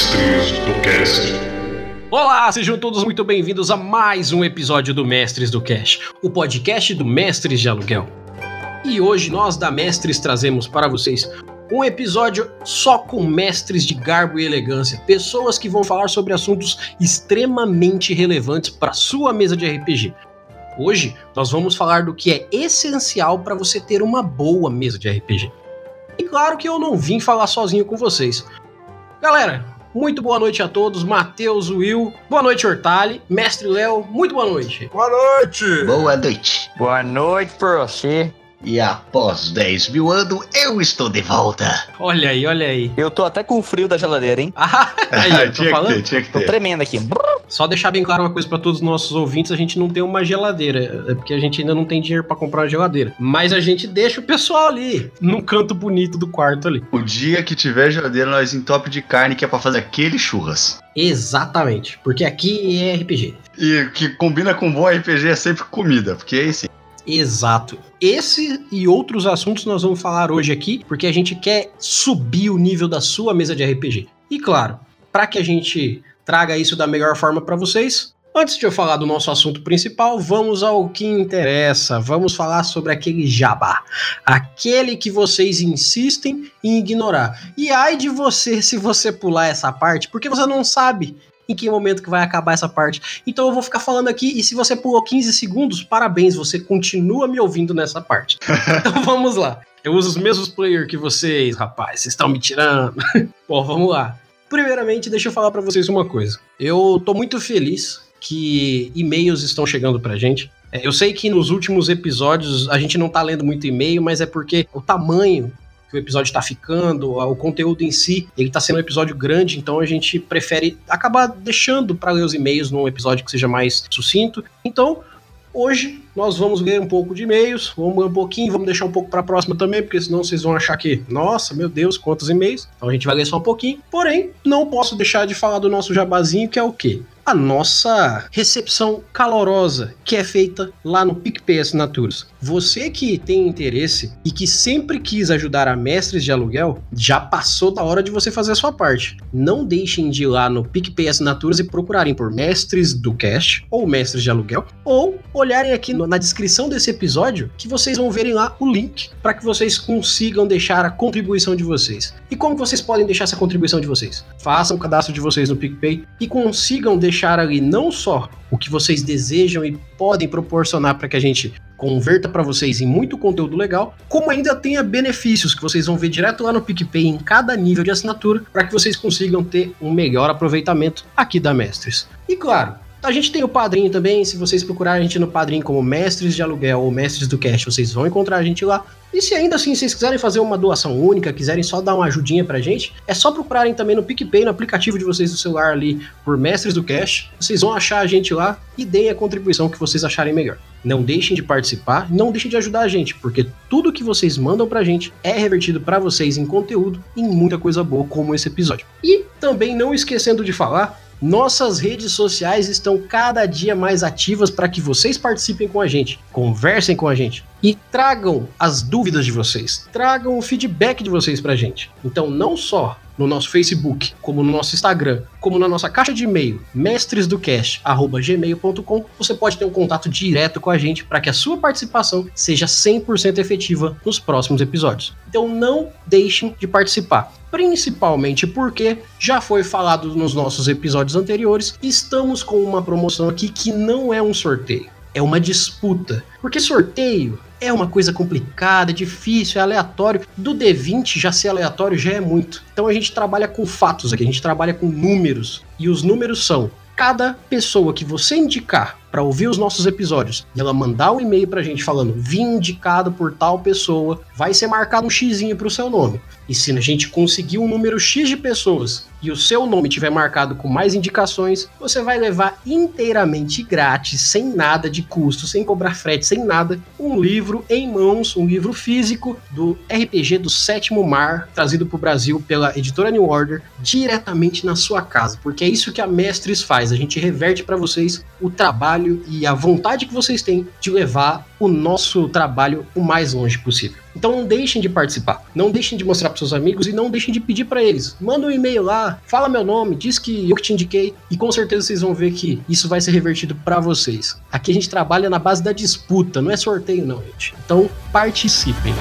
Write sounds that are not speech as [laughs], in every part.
Mestres do Cast. Olá, sejam todos muito bem-vindos a mais um episódio do Mestres do Cash, o podcast do Mestres de Aluguel. E hoje nós da Mestres trazemos para vocês um episódio só com mestres de garbo e elegância, pessoas que vão falar sobre assuntos extremamente relevantes para sua mesa de RPG. Hoje nós vamos falar do que é essencial para você ter uma boa mesa de RPG. E claro que eu não vim falar sozinho com vocês. Galera, muito boa noite a todos. Matheus, Will, boa noite, Hortali, Mestre Léo, muito boa noite. Boa noite! Boa noite. Boa noite pra você. E após 10 mil anos, eu estou de volta. Olha aí, olha aí. Eu tô até com frio da geladeira, hein? Ah, [laughs] aí, eu [laughs] tô tinha que falando. ter, tinha que Tô ter. tremendo aqui. Só deixar bem claro uma coisa para todos os nossos ouvintes: a gente não tem uma geladeira, é porque a gente ainda não tem dinheiro para comprar uma geladeira. Mas a gente deixa o pessoal ali, num canto bonito do quarto ali. O dia que tiver geladeira, nós entope de carne que é pra fazer aquele churras. Exatamente, porque aqui é RPG. E o que combina com bom RPG é sempre comida, porque aí sim. Exato. Esse e outros assuntos nós vamos falar hoje aqui, porque a gente quer subir o nível da sua mesa de RPG. E claro, para que a gente traga isso da melhor forma para vocês, antes de eu falar do nosso assunto principal, vamos ao que interessa. Vamos falar sobre aquele jabá, aquele que vocês insistem em ignorar. E ai de você se você pular essa parte, porque você não sabe em que momento que vai acabar essa parte. Então eu vou ficar falando aqui e se você pulou 15 segundos, parabéns, você continua me ouvindo nessa parte. [laughs] então vamos lá. Eu uso os mesmos players que vocês, rapaz. Vocês estão me tirando. [laughs] Bom, vamos lá. Primeiramente, deixa eu falar pra vocês uma coisa. Eu tô muito feliz que e-mails estão chegando pra gente. É, Eu sei que nos últimos episódios a gente não tá lendo muito e-mail, mas é porque o tamanho que o episódio tá ficando, o conteúdo em si, ele tá sendo um episódio grande, então a gente prefere acabar deixando para ler os e-mails num episódio que seja mais sucinto. Então, hoje nós vamos ler um pouco de e-mails, vamos ler um pouquinho, vamos deixar um pouco para a próxima também, porque senão vocês vão achar que, nossa, meu Deus, quantos e-mails. Então a gente vai ler só um pouquinho. Porém, não posso deixar de falar do nosso jabazinho, que é o quê? A nossa recepção calorosa que é feita lá no PicPay Assinaturas. Você que tem interesse e que sempre quis ajudar a mestres de aluguel, já passou da hora de você fazer a sua parte. Não deixem de ir lá no PicPay Assinaturas e procurarem por Mestres do Cast ou Mestres de Aluguel, ou olharem aqui na descrição desse episódio que vocês vão verem lá o link para que vocês consigam deixar a contribuição de vocês. E como vocês podem deixar essa contribuição de vocês? Façam o cadastro de vocês no PicPay e consigam deixar ali não só o que vocês desejam e podem proporcionar para que a gente converta para vocês em muito conteúdo legal, como ainda tenha benefícios que vocês vão ver direto lá no PicPay em cada nível de assinatura, para que vocês consigam ter um melhor aproveitamento aqui da Mestres. E claro, a gente tem o Padrinho também, se vocês procurarem a gente no Padrinho como Mestres de Aluguel ou Mestres do Cast, vocês vão encontrar a gente lá. E se ainda assim vocês quiserem fazer uma doação única, quiserem só dar uma ajudinha pra gente, é só procurarem também no PicPay, no aplicativo de vocês do celular ali, por Mestres do Cash. Vocês vão achar a gente lá e deem a contribuição que vocês acharem melhor. Não deixem de participar, não deixem de ajudar a gente, porque tudo que vocês mandam pra gente é revertido pra vocês em conteúdo e em muita coisa boa, como esse episódio. E também não esquecendo de falar, nossas redes sociais estão cada dia mais ativas para que vocês participem com a gente, conversem com a gente e tragam as dúvidas de vocês, tragam o feedback de vocês pra gente. Então, não só no nosso Facebook, como no nosso Instagram, como na nossa caixa de e-mail, mestresdocast@gmail.com, você pode ter um contato direto com a gente para que a sua participação seja 100% efetiva nos próximos episódios. Então, não deixem de participar principalmente porque já foi falado nos nossos episódios anteriores, estamos com uma promoção aqui que não é um sorteio, é uma disputa. Porque sorteio é uma coisa complicada, é difícil, é aleatório. Do D20 já ser aleatório já é muito. Então a gente trabalha com fatos aqui, a gente trabalha com números. E os números são cada pessoa que você indicar para ouvir os nossos episódios e ela mandar um e-mail pra gente falando vim indicado por tal pessoa, vai ser marcado um xizinho pro seu nome. E se a gente conseguir um número X de pessoas e o seu nome tiver marcado com mais indicações, você vai levar inteiramente grátis, sem nada de custo, sem cobrar frete, sem nada, um livro em mãos, um livro físico do RPG do Sétimo Mar, trazido para o Brasil pela editora New Order, diretamente na sua casa, porque é isso que a Mestres faz, a gente reverte para vocês o trabalho e a vontade que vocês têm de levar o nosso trabalho o mais longe possível. Então não deixem de participar, não deixem de mostrar para seus amigos e não deixem de pedir para eles. Manda um e-mail lá, fala meu nome, diz que eu que te indiquei e com certeza vocês vão ver que isso vai ser revertido para vocês. Aqui a gente trabalha na base da disputa, não é sorteio não, gente. Então participem.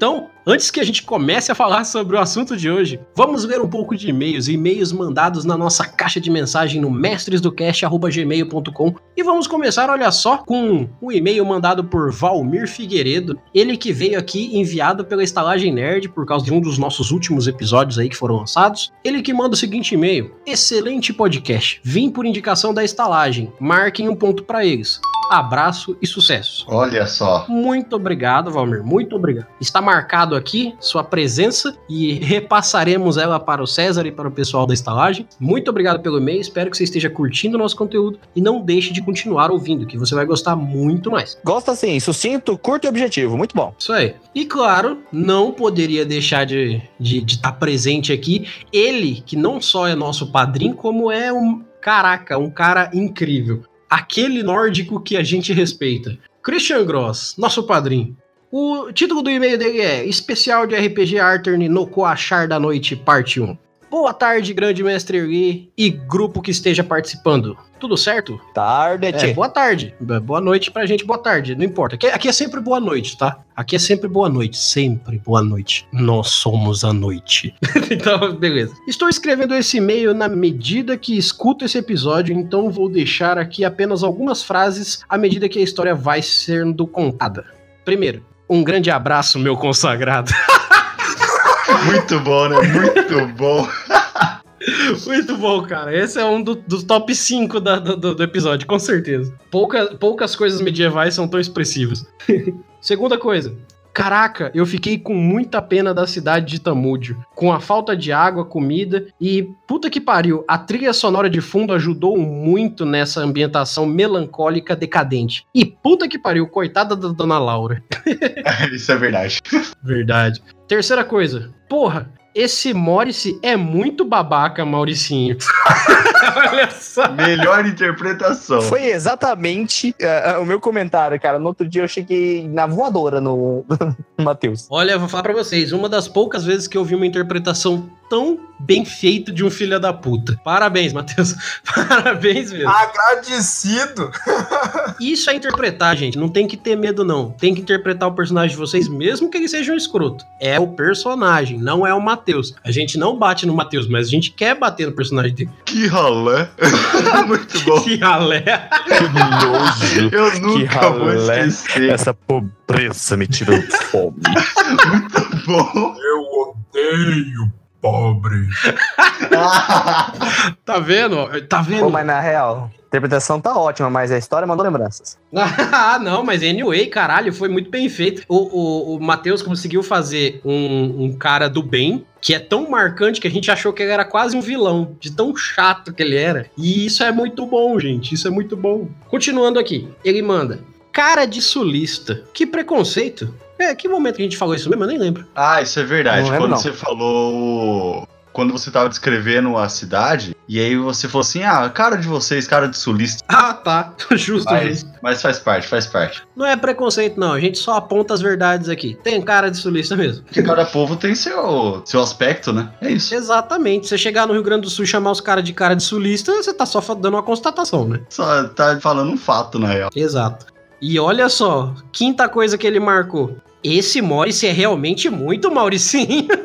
Então, antes que a gente comece a falar sobre o assunto de hoje, vamos ver um pouco de e-mails, e-mails mandados na nossa caixa de mensagem no mestresdocast@gmail.com e vamos começar, olha só, com um e-mail mandado por Valmir Figueiredo, ele que veio aqui enviado pela Estalagem Nerd por causa de um dos nossos últimos episódios aí que foram lançados. Ele que manda o seguinte e-mail: Excelente podcast. Vim por indicação da Estalagem. Marquem um ponto para eles. Abraço e sucesso. Olha só. Muito obrigado, Valmir. Muito obrigado. Está marcado aqui sua presença e repassaremos ela para o César e para o pessoal da estalagem. Muito obrigado pelo e-mail. Espero que você esteja curtindo o nosso conteúdo e não deixe de continuar ouvindo, que você vai gostar muito mais. Gosta assim, sucinto, curto e objetivo. Muito bom. Isso aí. E claro, não poderia deixar de estar de, de tá presente aqui ele, que não só é nosso padrinho, como é um. Caraca, um cara incrível aquele nórdico que a gente respeita. Christian Gross, nosso padrinho. O título do e-mail dele é Especial de RPG Artern no Coachar da Noite, parte 1. Boa tarde, grande mestre Erli e grupo que esteja participando. Tudo certo? Tarde, é, boa tarde. Boa noite pra gente, boa tarde. Não importa. Aqui, aqui, é sempre boa noite, tá? Aqui é sempre boa noite. Sempre boa noite. Nós somos a noite. [laughs] então, beleza. Estou escrevendo esse e-mail na medida que escuto esse episódio, então vou deixar aqui apenas algumas frases à medida que a história vai sendo contada. Primeiro, um grande abraço, meu consagrado. [laughs] Muito bom, né? Muito bom. [laughs] Muito bom, cara. Esse é um do, dos top 5 da, do, do, episódio, com certeza. Pouca, poucas coisas medievais são tão expressivas. [laughs] Segunda coisa. Caraca, eu fiquei com muita pena da cidade de Tamúdio, com a falta de água, comida e puta que pariu, a trilha sonora de fundo ajudou muito nessa ambientação melancólica decadente. E puta que pariu, coitada da dona Laura. [laughs] Isso é verdade. Verdade. Terceira coisa, porra, esse Morris é muito babaca, Mauricinho. [laughs] Olha só. Melhor interpretação. Foi exatamente uh, o meu comentário, cara. No outro dia eu cheguei na voadora no, [laughs] no Matheus. Olha, eu vou falar pra vocês. Uma das poucas vezes que eu vi uma interpretação tão bem feita de um filho da puta. Parabéns, Matheus. [laughs] Parabéns mesmo. Agradecido. [laughs] Isso é interpretar, gente. Não tem que ter medo, não. Tem que interpretar o personagem de vocês, mesmo que ele seja um escroto. É o personagem, não é o Matheus. A gente não bate no Matheus, mas a gente quer bater no personagem dele. Que ralé. [laughs] Muito bom. Que ralé. Que nojo. Eu nunca que ralé. vou esquecer. Essa pobreza me tirou fome. Muito bom. Eu odeio pobre. [laughs] tá vendo? Tá vendo? Pô, mas na real, a interpretação tá ótima, mas a história mandou lembranças. [laughs] ah, não, mas anyway, caralho, foi muito bem feito. O, o, o Matheus conseguiu fazer um, um cara do bem que é tão marcante que a gente achou que ele era quase um vilão, de tão chato que ele era. E isso é muito bom, gente. Isso é muito bom. Continuando aqui, ele manda: Cara de sulista. Que preconceito. É, que momento que a gente falou isso mesmo? Eu nem lembro. Ah, isso é verdade. Não Quando você falou. Quando você tava descrevendo a cidade, e aí você falou assim: ah, cara de vocês, cara de sulista. [laughs] Ah, tá. [laughs] Justo, Mas, justo. mas faz parte, faz parte. Não é preconceito, não. A gente só aponta as verdades aqui. Tem cara de sulista mesmo. Porque cada povo tem seu, seu aspecto, né? É isso. Exatamente. Você chegar no Rio Grande do Sul e chamar os caras de cara de sulista, você tá só dando uma constatação, né? Só tá falando um fato, na real. Exato. E olha só, quinta coisa que ele marcou. Esse Morris é realmente muito Mauricinho. [laughs]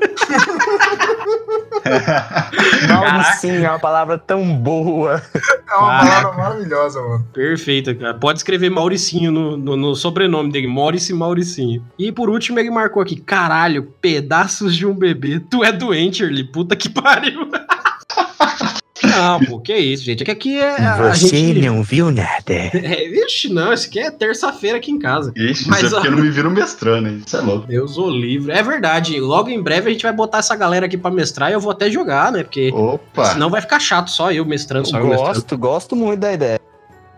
Mauricinho é uma palavra tão boa. É uma Caraca. palavra maravilhosa, mano. Perfeito, cara. Pode escrever Mauricinho no, no, no sobrenome dele. Maurice Mauricinho. E por último, ele marcou aqui: caralho, pedaços de um bebê. Tu é doente, Early. Puta que pariu. [laughs] Não, pô, que isso, gente. É que aqui é. a gente... não viu nada. [laughs] É, vixe, não, isso aqui é terça-feira aqui em casa. Ixi, Mas, isso é ó- porque não me viram mestrando, hein? Isso é louco. Deus o livre. É verdade. Logo em breve a gente vai botar essa galera aqui pra mestrar e eu vou até jogar, né? Porque Opa! senão vai ficar chato só eu mestrando, só eu mestrando. Gosto, gosto muito da ideia.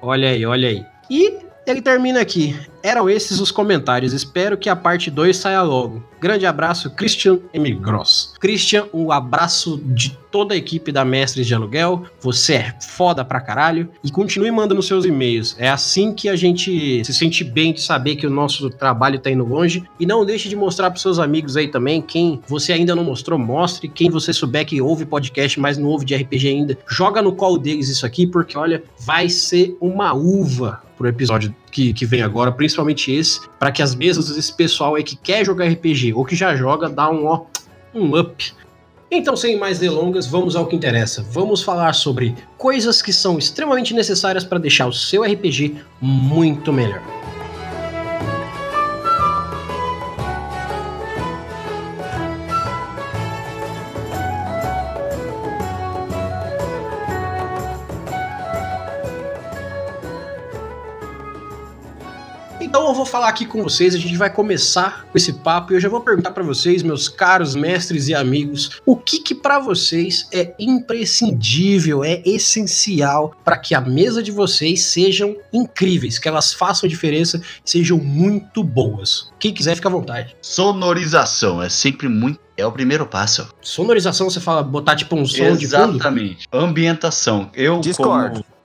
Olha aí, olha aí. E ele termina aqui. Eram esses os comentários. Espero que a parte 2 saia logo. Grande abraço, Christian M. Gross. Christian, um abraço de toda a equipe da Mestres de Aluguel. Você é foda pra caralho. E continue mandando seus e-mails. É assim que a gente se sente bem de saber que o nosso trabalho tá indo longe. E não deixe de mostrar pros seus amigos aí também. Quem você ainda não mostrou, mostre. Quem você souber que ouve podcast, mas não ouve de RPG ainda, joga no call deles isso aqui, porque olha, vai ser uma uva pro episódio que, que vem agora, principalmente esse, para que as mesas desse pessoal aí que quer jogar RPG ou que já joga, dá um, ó, um up. Então, sem mais delongas, vamos ao que interessa. Vamos falar sobre coisas que são extremamente necessárias para deixar o seu RPG muito melhor. Então eu vou falar aqui com vocês, a gente vai começar com esse papo e eu já vou perguntar para vocês, meus caros mestres e amigos, o que que para vocês é imprescindível, é essencial para que a mesa de vocês sejam incríveis, que elas façam diferença, sejam muito boas. Quem quiser fica à vontade. Sonorização é sempre muito. É o primeiro passo. Sonorização, você fala botar tipo um som de fundo? Exatamente. Ambientação. Eu Discordo. como-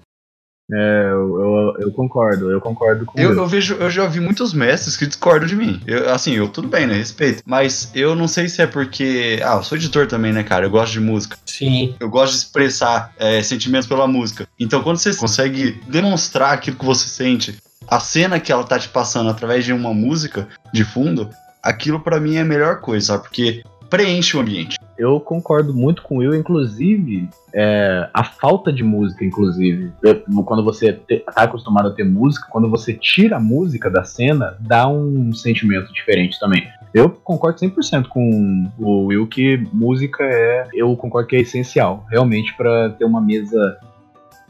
É, eu, eu, eu concordo, eu concordo com Eu, ele. eu vejo, eu já vi muitos mestres que discordam de mim. Eu, assim, eu tudo bem, né? Respeito. Mas eu não sei se é porque. Ah, eu sou editor também, né, cara? Eu gosto de música. Sim. Eu gosto de expressar é, sentimentos pela música. Então, quando você consegue demonstrar aquilo que você sente, a cena que ela tá te passando através de uma música de fundo, aquilo pra mim é a melhor coisa, sabe? Porque preenche o ambiente. Eu concordo muito com o Will, inclusive, é, a falta de música, inclusive. Quando você te- tá acostumado a ter música, quando você tira a música da cena, dá um sentimento diferente também. Eu concordo 100% com o Will que música é, eu concordo que é essencial, realmente pra ter uma mesa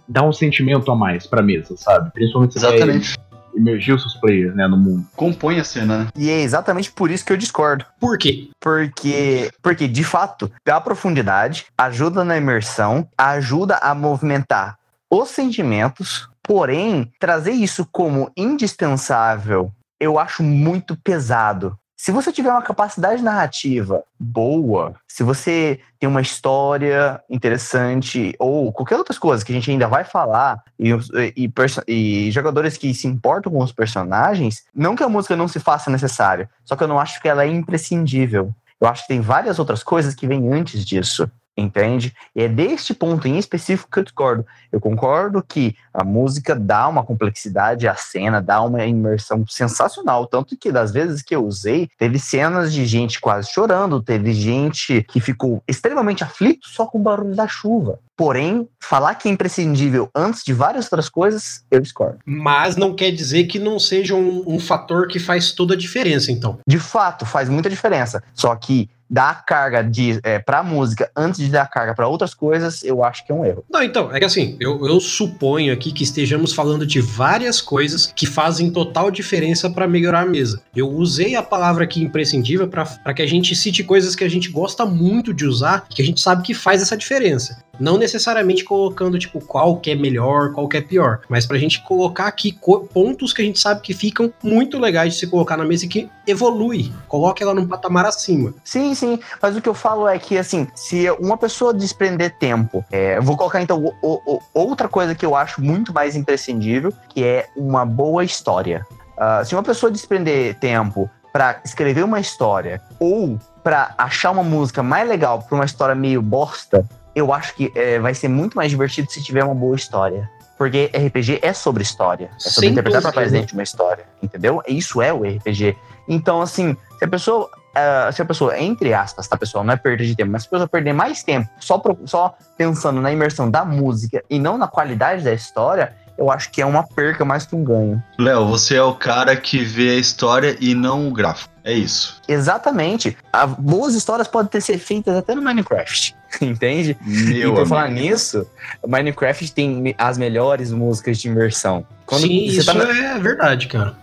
dar um sentimento a mais pra mesa, sabe? Principalmente se Exatamente. quer emergir os seus players, né, no mundo. Compõe a cena, né? E é exatamente por isso que eu discordo. Por quê? Porque, porque de fato, dá profundidade, ajuda na imersão, ajuda a movimentar os sentimentos, porém, trazer isso como indispensável, eu acho muito pesado. Se você tiver uma capacidade narrativa boa, se você tem uma história interessante, ou qualquer outras coisas que a gente ainda vai falar, e, e e jogadores que se importam com os personagens, não que a música não se faça necessária, só que eu não acho que ela é imprescindível. Eu acho que tem várias outras coisas que vêm antes disso, entende? E é deste ponto em específico que eu discordo. Eu concordo que a música dá uma complexidade à cena, dá uma imersão sensacional. Tanto que das vezes que eu usei, teve cenas de gente quase chorando, teve gente que ficou extremamente aflito só com o barulho da chuva. Porém, falar que é imprescindível antes de várias outras coisas, eu discordo. Mas não quer dizer que não seja um, um fator que faz toda a diferença, então. De fato, faz muita diferença. Só que dar carga de, é, pra música antes de dar carga para outras coisas, eu acho que é um erro. Não, então, é que assim, eu, eu suponho aqui que estejamos falando de várias coisas que fazem total diferença para melhorar a mesa. Eu usei a palavra aqui imprescindível para que a gente cite coisas que a gente gosta muito de usar, que a gente sabe que faz essa diferença. Não necessariamente colocando, tipo, qual que é melhor, qual que é pior, mas pra gente colocar aqui pontos que a gente sabe que ficam muito legais de se colocar na mesa e que evolui. Coloque ela num patamar acima. Sim, sim, mas o que eu falo é que, assim, se uma pessoa desprender tempo, é, vou colocar então o- o- outra coisa que eu acho muito mais imprescindível, que é uma boa história. Ah, se uma pessoa desprender tempo pra escrever uma história ou pra achar uma música mais legal pra uma história meio bosta, eu acho que é, vai ser muito mais divertido se tiver uma boa história. Porque RPG é sobre história. É sobre Sem interpretar dentro de uma história. Entendeu? Isso é o RPG. Então, assim, se a pessoa. ah, se a pessoa, entre aspas, tá, pessoal? Não é perda de tempo, mas se a pessoa perder mais tempo só, pro- só pensando na imersão da música e não na qualidade da história, eu acho que é uma perca mais que um ganho. Léo, você é o cara que vê a história e não o gráfico. É isso. Exatamente. A- boas histórias podem ter ser feitas até no Minecraft. [laughs] Entende? Meu e por falar nisso, Minecraft tem as melhores músicas de imersão. Quando Sim, você isso tá na- é verdade, cara.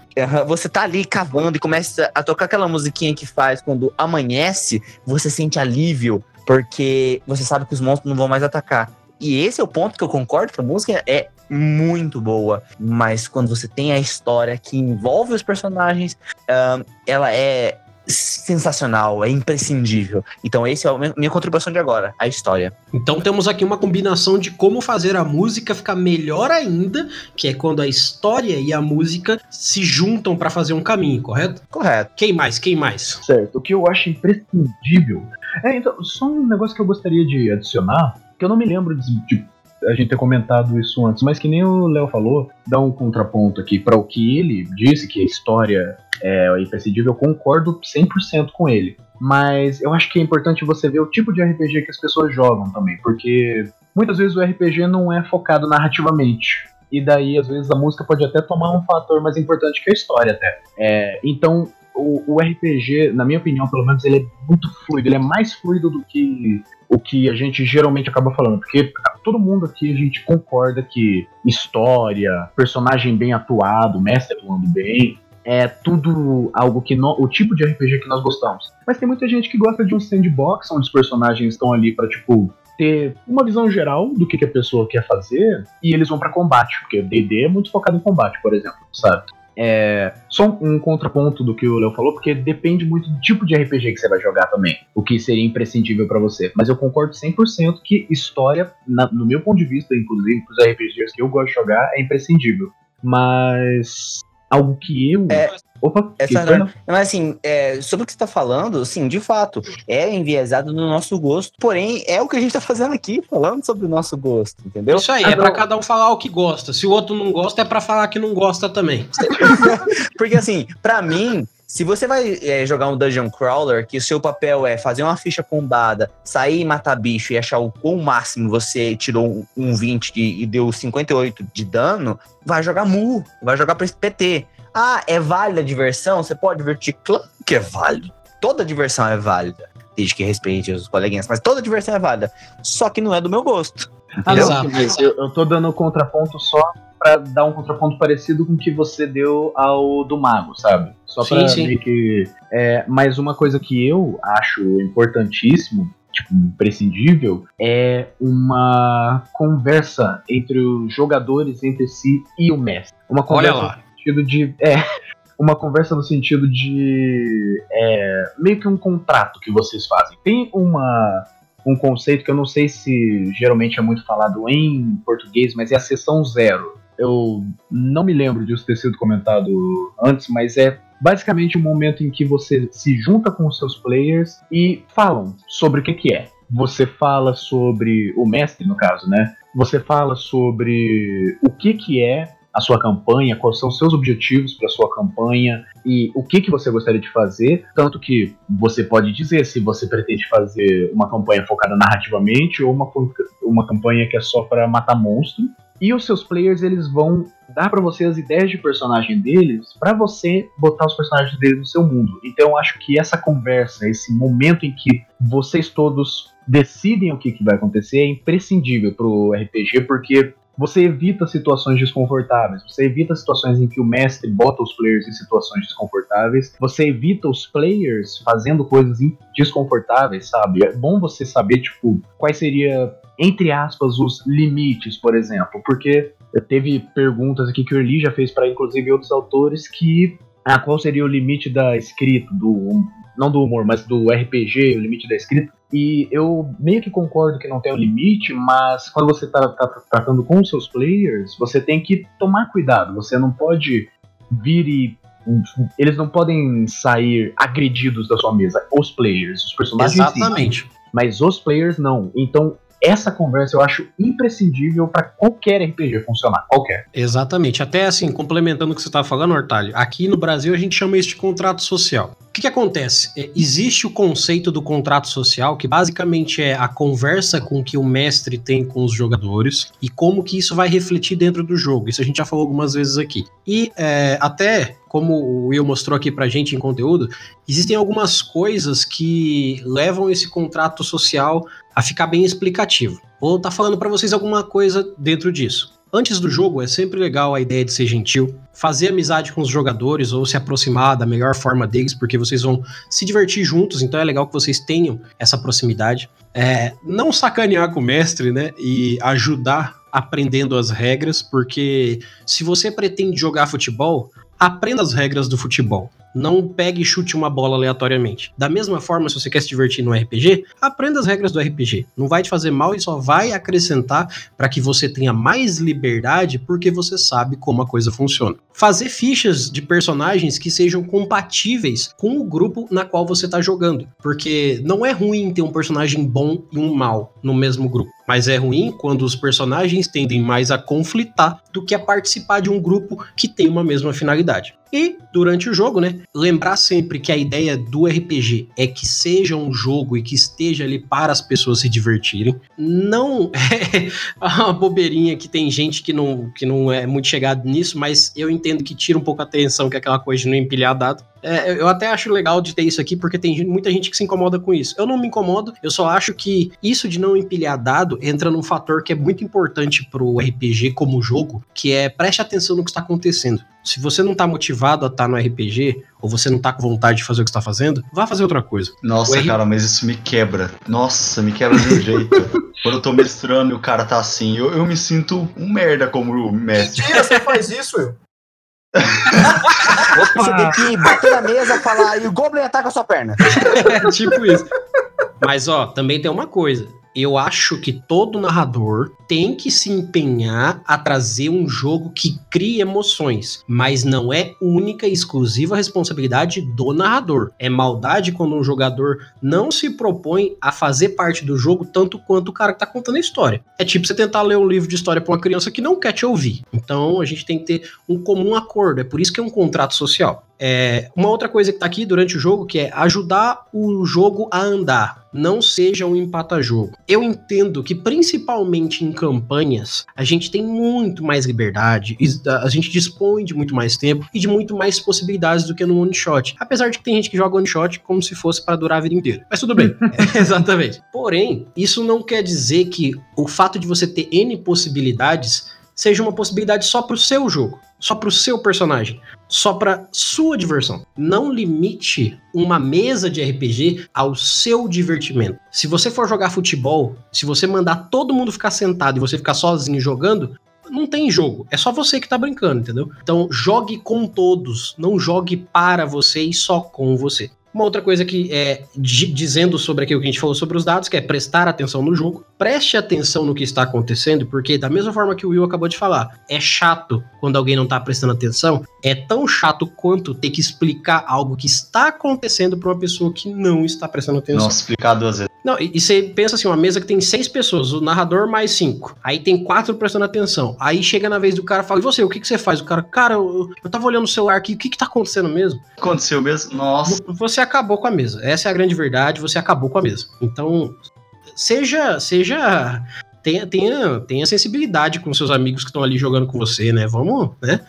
Você tá ali cavando e começa a tocar aquela musiquinha que faz quando amanhece, você sente alívio, porque você sabe que os monstros não vão mais atacar. E esse é o ponto que eu concordo que a música é muito boa, mas quando você tem a história que envolve os personagens, ahn, ela é sensacional, é imprescindível. Então, esse é a minha- contribuição de agora, a história. Então temos aqui uma combinação de como fazer a música ficar melhor ainda, que é quando a história e a música se juntam pra fazer um caminho, correto? Correto. Quem mais? Quem mais? Certo. O que eu acho imprescindível. É, então, só um negócio que eu gostaria de adicionar, que eu não me lembro de, de a gente ter comentado isso antes, mas que nem o Léo falou, dá um contraponto aqui para o que ele disse, que a história é imprescindível, eu concordo 100% com ele. Mas eu acho que é importante você ver o tipo de RPG que as pessoas jogam também, porque muitas vezes o RPG não é focado narrativamente. E daí, às vezes, a música pode até tomar um fator mais importante que a história, até. É, então, o, o RPG, na minha opinião, pelo menos, ele é muito fluido. Ele é mais fluido do que o que a gente geralmente acaba falando. Porque todo mundo aqui, a gente concorda que história, personagem bem atuado, mestre atuando bem, é tudo algo que no- o tipo de RPG que nós gostamos. Mas tem muita gente que gosta de um sandbox onde os personagens estão ali pra, tipo, ter uma visão geral do que, que a pessoa quer fazer e eles vão pra combate, porque D&D é muito focado em combate, por exemplo, sabe? É, só um, contraponto do que o Léo falou, porque depende muito do tipo de RPG que você vai jogar também, o que seria imprescindível pra você. Mas eu concordo 100% que história, na- no meu ponto de vista, inclusive, pros RPGs que eu gosto de jogar, é imprescindível. Mas algo que eu... É, Opa, essa- que não? Mas assim, é, sobre o que você tá falando, sim, de fato, é enviesado no nosso gosto, porém é o que a gente tá fazendo aqui, falando sobre o nosso gosto, entendeu? Isso aí, é pra cada um falar o que gosta. Se o outro não gosta, é pra falar que não gosta também. [laughs] Porque assim, pra mim, se você vai é, jogar um Dungeon Crawler, que o seu papel é fazer uma ficha combada, sair e matar bicho e achar o quão máximo você tirou um, um 20 de- e deu 58 de dano, vai jogar Mu, vai jogar pra esse PT. Ah, é válida a diversão? Você pode divertir? Claro que é válido. Toda diversão é válida. Desde que respeite os coleguinhas, mas toda diversão é válida. Só que não é do meu gosto. entendeu? Exato. Eu, eu tô dando contraponto só pra dar um contraponto parecido com o que você deu ao do Mago, sabe? Só pra Sim, sim. que. É, mas uma coisa que eu acho importantíssimo, tipo, imprescindível, é uma conversa entre os jogadores entre si e o mestre. Uma Olha conversa lá. no sentido de. É, uma conversa no sentido de. É, meio que um contrato que vocês fazem. Tem uma um conceito que eu não sei se geralmente é muito falado em português, mas é a seção zero. Eu não me lembro disso ter sido comentado antes, mas é basicamente um momento em que você se junta com os seus players e falam sobre o que, que é. Você fala sobre o mestre, no caso, né? Você fala sobre o que, que é a sua campanha, quais são os seus objetivos para sua campanha e o que, que você gostaria de fazer. Tanto que você pode dizer se você pretende fazer uma campanha focada narrativamente ou uma, uma campanha que é só para matar monstro. E os seus players eles vão dar para você as ideias de personagem deles para você botar os personagens deles no seu mundo. Então eu acho que essa conversa, esse momento em que vocês todos decidem o que, que vai acontecer é imprescindível pro RPG porque você evita situações desconfortáveis, você evita situações em que o mestre bota os players em situações desconfortáveis, você evita os players fazendo coisas desconfortáveis, sabe? É bom você saber, tipo, quais seria, entre aspas, os limites, por exemplo, porque teve perguntas aqui que o Eli já fez para inclusive outros autores que ah, qual seria o limite da escrita, do não do humor, mas do RPG, o limite da escrita. E eu meio que concordo que não tem um limite, mas quando você está tratando com os seus players, você tem que tomar cuidado. Você não pode vir e. Eles não podem sair agredidos da sua mesa. Os players, os personagens. sim, Exatamente. mas os players não. Então, essa conversa eu acho imprescindível para qualquer RPG funcionar. Qualquer. Exatamente. Até assim, complementando o que você está falando, Hortalho, aqui no Brasil a gente chama isso de contrato social. O que, que acontece? É, existe o conceito do contrato social, que basicamente é a conversa com que o mestre tem com os jogadores e como que isso vai refletir dentro do jogo. Isso a gente já falou algumas vezes aqui. E é, até, como o Will mostrou aqui pra gente em conteúdo, existem algumas coisas que levam esse contrato social a ficar bem explicativo. Vou estar falando para vocês alguma coisa dentro disso. Antes do jogo, é sempre legal a ideia de ser gentil, fazer amizade com os jogadores ou se aproximar da melhor forma deles, porque vocês vão se divertir juntos, então é legal que vocês tenham essa proximidade. É, não sacanear com o mestre, né? E ajudar aprendendo as regras, porque se você pretende jogar futebol, aprenda as regras do futebol. Não pegue e chute uma bola aleatoriamente. Da mesma forma, se você quer se divertir no RPG, aprenda as regras do RPG. Não vai te fazer mal e só vai acrescentar para que você tenha mais liberdade porque você sabe como a coisa funciona. Fazer fichas de personagens que sejam compatíveis com o grupo na qual você está jogando. Porque não é ruim ter um personagem bom e um mal no mesmo grupo. Mas é ruim quando os personagens tendem mais a conflitar do que a participar de um grupo que tem uma mesma finalidade. E durante o jogo, né, lembrar sempre que a ideia do RPG é que seja um jogo e que esteja ali para as pessoas se divertirem. Não [laughs] é uma bobeirinha que tem gente que não, que não é muito chegado nisso, mas eu entendo que tira um pouco a atenção que aquela coisa de não empilhar dado. É, eu até acho legal de ter isso aqui, porque tem muita gente que se incomoda com isso. Eu não me incomodo, eu só acho que isso de não empilhar dado entra num fator que é muito importante pro RPG como jogo, que é preste atenção no que está acontecendo. Se você não tá motivado a estar tá no RPG, ou você não tá com vontade de fazer o que está fazendo, vá fazer outra coisa. Nossa, R... cara, mas isso me quebra. Nossa, me quebra de um jeito. [laughs] Quando eu tô mestrando e o cara tá assim, eu, eu me sinto um merda como mestre. Mentira, você faz isso, eu. Você tem que bater na mesa, falar e o Goblin ataca a sua perna. [laughs] é tipo isso. Mas ó, também tem uma coisa eu acho que todo narrador tem que se empenhar a trazer um jogo que crie emoções, mas não é única e exclusiva responsabilidade do narrador. É maldade quando um jogador não se propõe a fazer parte do jogo tanto quanto o cara que tá contando a história. É tipo você tentar ler um livro de história para uma criança que não quer te ouvir. Então a gente tem que ter um comum acordo. É por isso que é um contrato social. É, uma outra coisa que tá aqui durante o jogo que é ajudar o jogo a andar. Não seja um empata-jogo. Eu entendo que, principalmente em campanhas, a gente tem muito mais liberdade, a gente dispõe de muito mais tempo e de muito mais possibilidades do que no one shot. Apesar de que tem gente que joga one shot como se fosse para durar a vida inteira. Mas tudo bem. [laughs] [laughs] exatamente. Porém, isso não quer dizer que o fato de você ter N possibilidades seja uma possibilidade só pro seu jogo só para o seu personagem, só para sua diversão. Não limite uma mesa de RPG ao seu divertimento. Se você for jogar futebol, se você mandar todo mundo ficar sentado e você ficar sozinho jogando, não tem jogo, é só você que tá brincando, entendeu? Então jogue com todos, não jogue para você e só com você. Uma outra coisa que é dizendo sobre aquilo que a gente falou sobre os dados, que é prestar atenção no jogo. Preste atenção no que está acontecendo, porque da mesma forma que o Will acabou de falar, é chato quando alguém não está prestando atenção. É tão chato quanto ter que explicar algo que está acontecendo para uma pessoa que não está prestando atenção. Nossa, explicar duas vezes. Não, e, e, você pensa assim, uma mesa que tem seis pessoas, o narrador mais cinco. Aí tem quatro prestando atenção. Aí chega na vez do cara e fala, e você, o que, que você faz? O cara, cara, eu, eu tava olhando o celular aqui, o que que tá acontecendo mesmo? Aconteceu mesmo? Nossa. Você acabou com a mesa. Essa é a grande verdade, você acabou com a mesa. Então, seja, seja tenha, tenha, tenha sensibilidade com seus amigos que estão ali jogando com você, né? Vamos, né?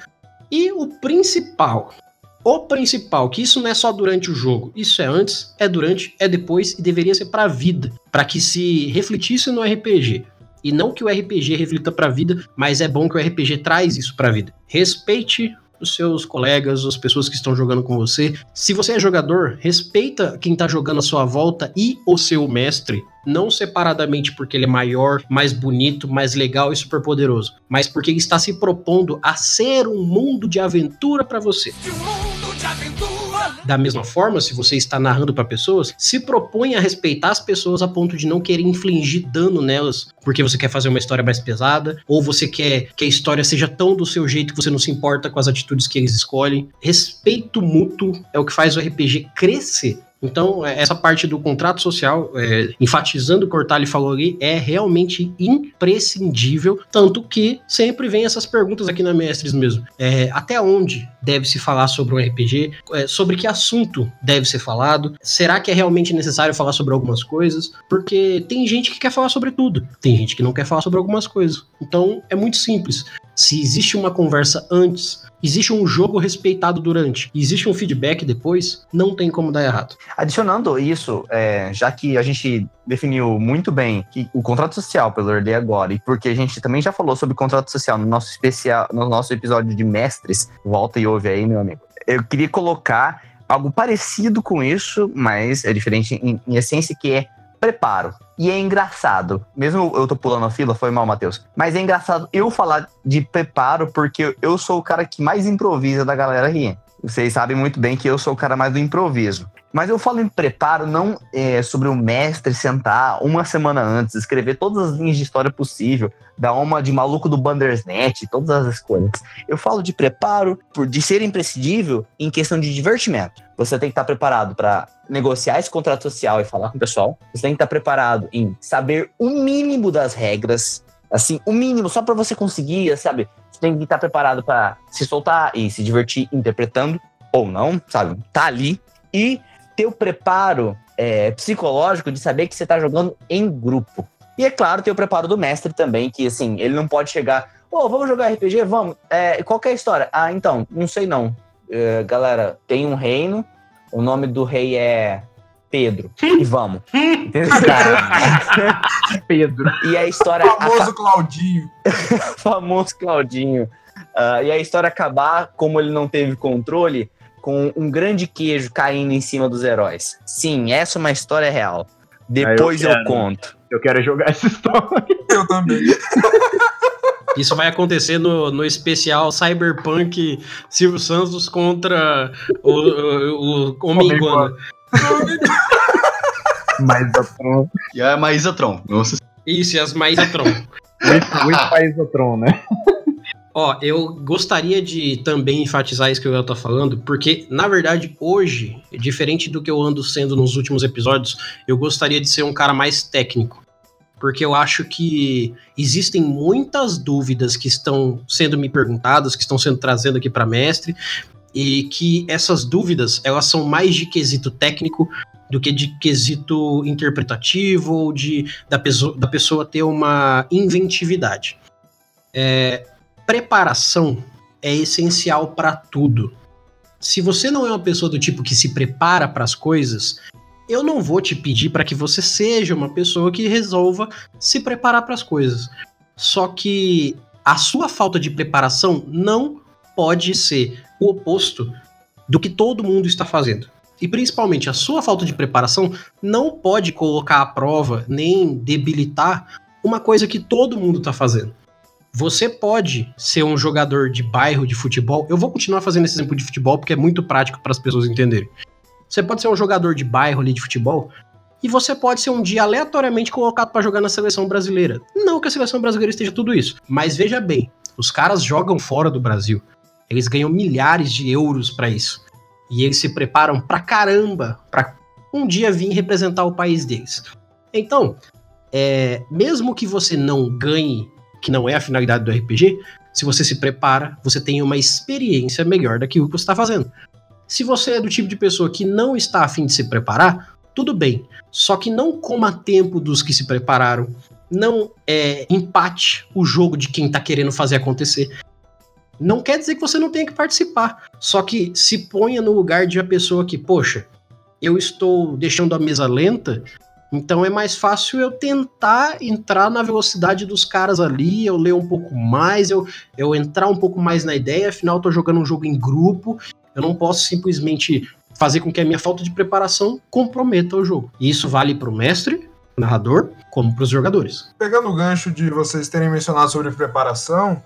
E o principal, o principal, que isso não é só durante o jogo, isso é antes, é durante, é depois e deveria ser para a vida, para que se refletisse no RPG. E não que o RPG reflita para a vida, mas é bom que o RPG traz isso para a vida. Respeite os seus colegas, as pessoas que estão jogando com você. Se você é jogador, respeita quem está jogando à sua volta e o seu mestre. Não separadamente porque ele é maior, mais bonito, mais legal e super poderoso, mas porque ele está se propondo a ser um mundo de aventura para você. Da mesma forma, se você está narrando para pessoas, se propõe a respeitar as pessoas a ponto de não querer infligir dano nelas, porque você quer fazer uma história mais pesada, ou você quer que a história seja tão do seu jeito que você não se importa com as atitudes que eles escolhem. Respeito mútuo é o que faz o RPG crescer então, é, essa parte do contrato social, é, enfatizando o que o Cortali falou ali, é realmente imprescindível, tanto que sempre vem essas perguntas aqui na Mestres mesmo. É, até onde deve se falar sobre um RPG? É, sobre que assunto deve ser falado? Será que é realmente necessário falar sobre algumas coisas? Porque tem gente que quer falar sobre tudo, tem gente que não quer falar sobre algumas coisas. Então, é muito simples. Se existe uma conversa antes, existe um jogo respeitado durante, existe um feedback depois, não tem como dar errado. Adicionando isso, é, já que a gente definiu muito bem que o contrato social pelo Early agora, e porque a gente também já falou sobre contrato social no nosso especial, no nosso episódio de mestres, volta e ouve aí, meu amigo. Eu queria colocar algo parecido com isso, mas é diferente em, em essência, que é preparo. E é engraçado, mesmo eu tô pulando a fila, foi mal, Matheus. Mas é engraçado eu falar de preparo, porque eu sou o cara que mais improvisa da galera aqui. Vocês sabem muito bem que eu sou o cara mais do improviso. Mas eu falo em preparo não é, sobre o mestre sentar uma semana antes, escrever todas as linhas de história possível, dar uma de maluco do Bandersnatch, todas as escolhas. Eu falo de preparo por, de ser imprescindível em questão de divertimento. Você tem que estar preparado para negociar esse contrato social e falar com o pessoal. Você tem que estar preparado em saber o mínimo das regras, assim, o mínimo só para você conseguir, sabe? Você tem que estar preparado para se soltar e se divertir interpretando ou não, sabe? Tá ali e ter o preparo é, psicológico de saber que você está jogando em grupo. E é claro, ter o preparo do mestre também, que assim, ele não pode chegar, ô, oh, vamos jogar RPG? Vamos. É, qual é a história? Ah, então, não sei não. É, galera, tem um reino, o nome do rei é Pedro. E vamos. [laughs] Pedro. E a história. O famoso Claudinho. [laughs] famoso Claudinho. Uh, e a história acabar, como ele não teve controle, com um grande queijo caindo em cima dos heróis. Sim, essa é uma história real. Depois eu, eu, conto. Eu quero jogar essa história. [laughs] Eu também. Isso vai acontecer no, no especial Cyberpunk Silvio Santos contra o, o, o Homem-Iguana. [laughs] Maísa Tron. E a Maísa Tron. Nossa. Isso, e as Maísa Tron. Muito Maísa Tron, né? [laughs] Ó, eu gostaria de também enfatizar isso que eu tô falando, porque, na verdade, hoje, diferente do que eu ando sendo nos últimos episódios, eu gostaria de ser um cara mais técnico. Porque eu acho que existem muitas dúvidas que estão sendo me perguntadas, que estão sendo trazendo aqui para mestre, e que essas dúvidas, elas são mais de quesito técnico do que de quesito interpretativo ou de da pessoa, da pessoa ter uma inventividade. É, preparação é essencial para tudo. Se você não é uma pessoa do tipo que se prepara para as coisas, eu não vou te pedir para que você seja uma pessoa que resolva se preparar para as coisas. Só que a sua falta de preparação não pode ser o oposto do que todo mundo está fazendo. E principalmente a sua falta de preparação não pode colocar à prova nem debilitar uma coisa que todo mundo está fazendo. Você pode ser um jogador de bairro de futebol. Eu vou continuar fazendo esse exemplo de futebol porque é muito prático para as pessoas entenderem. Você pode ser um jogador de bairro ali de futebol e você pode ser um dia aleatoriamente colocado para jogar na seleção brasileira. Não que a seleção brasileira esteja tudo isso, mas veja bem, os caras jogam fora do Brasil. Eles ganham milhares de euros para isso. E eles se preparam pra caramba para um dia vir representar o país deles. Então, é, mesmo que você não ganhe que não é a finalidade do RPG, se você se prepara, você tem uma experiência melhor daquilo que você está fazendo. Se você é do tipo de pessoa que não está afim de se preparar, tudo bem. Só que não coma tempo dos que se prepararam. Não é, empate o jogo de quem está querendo fazer acontecer. Não quer dizer que você não tenha que participar. Só que se ponha no lugar de uma pessoa que, poxa, eu estou deixando a mesa lenta então é mais fácil eu tentar entrar na velocidade dos caras ali, eu ler um pouco mais, eu, eu entrar um pouco mais na ideia, afinal eu tô jogando um jogo em grupo, eu não posso simplesmente fazer com que a minha falta de preparação comprometa o jogo. E isso vale pro mestre, narrador, como pros jogadores. Pegando o gancho de vocês terem mencionado sobre preparação,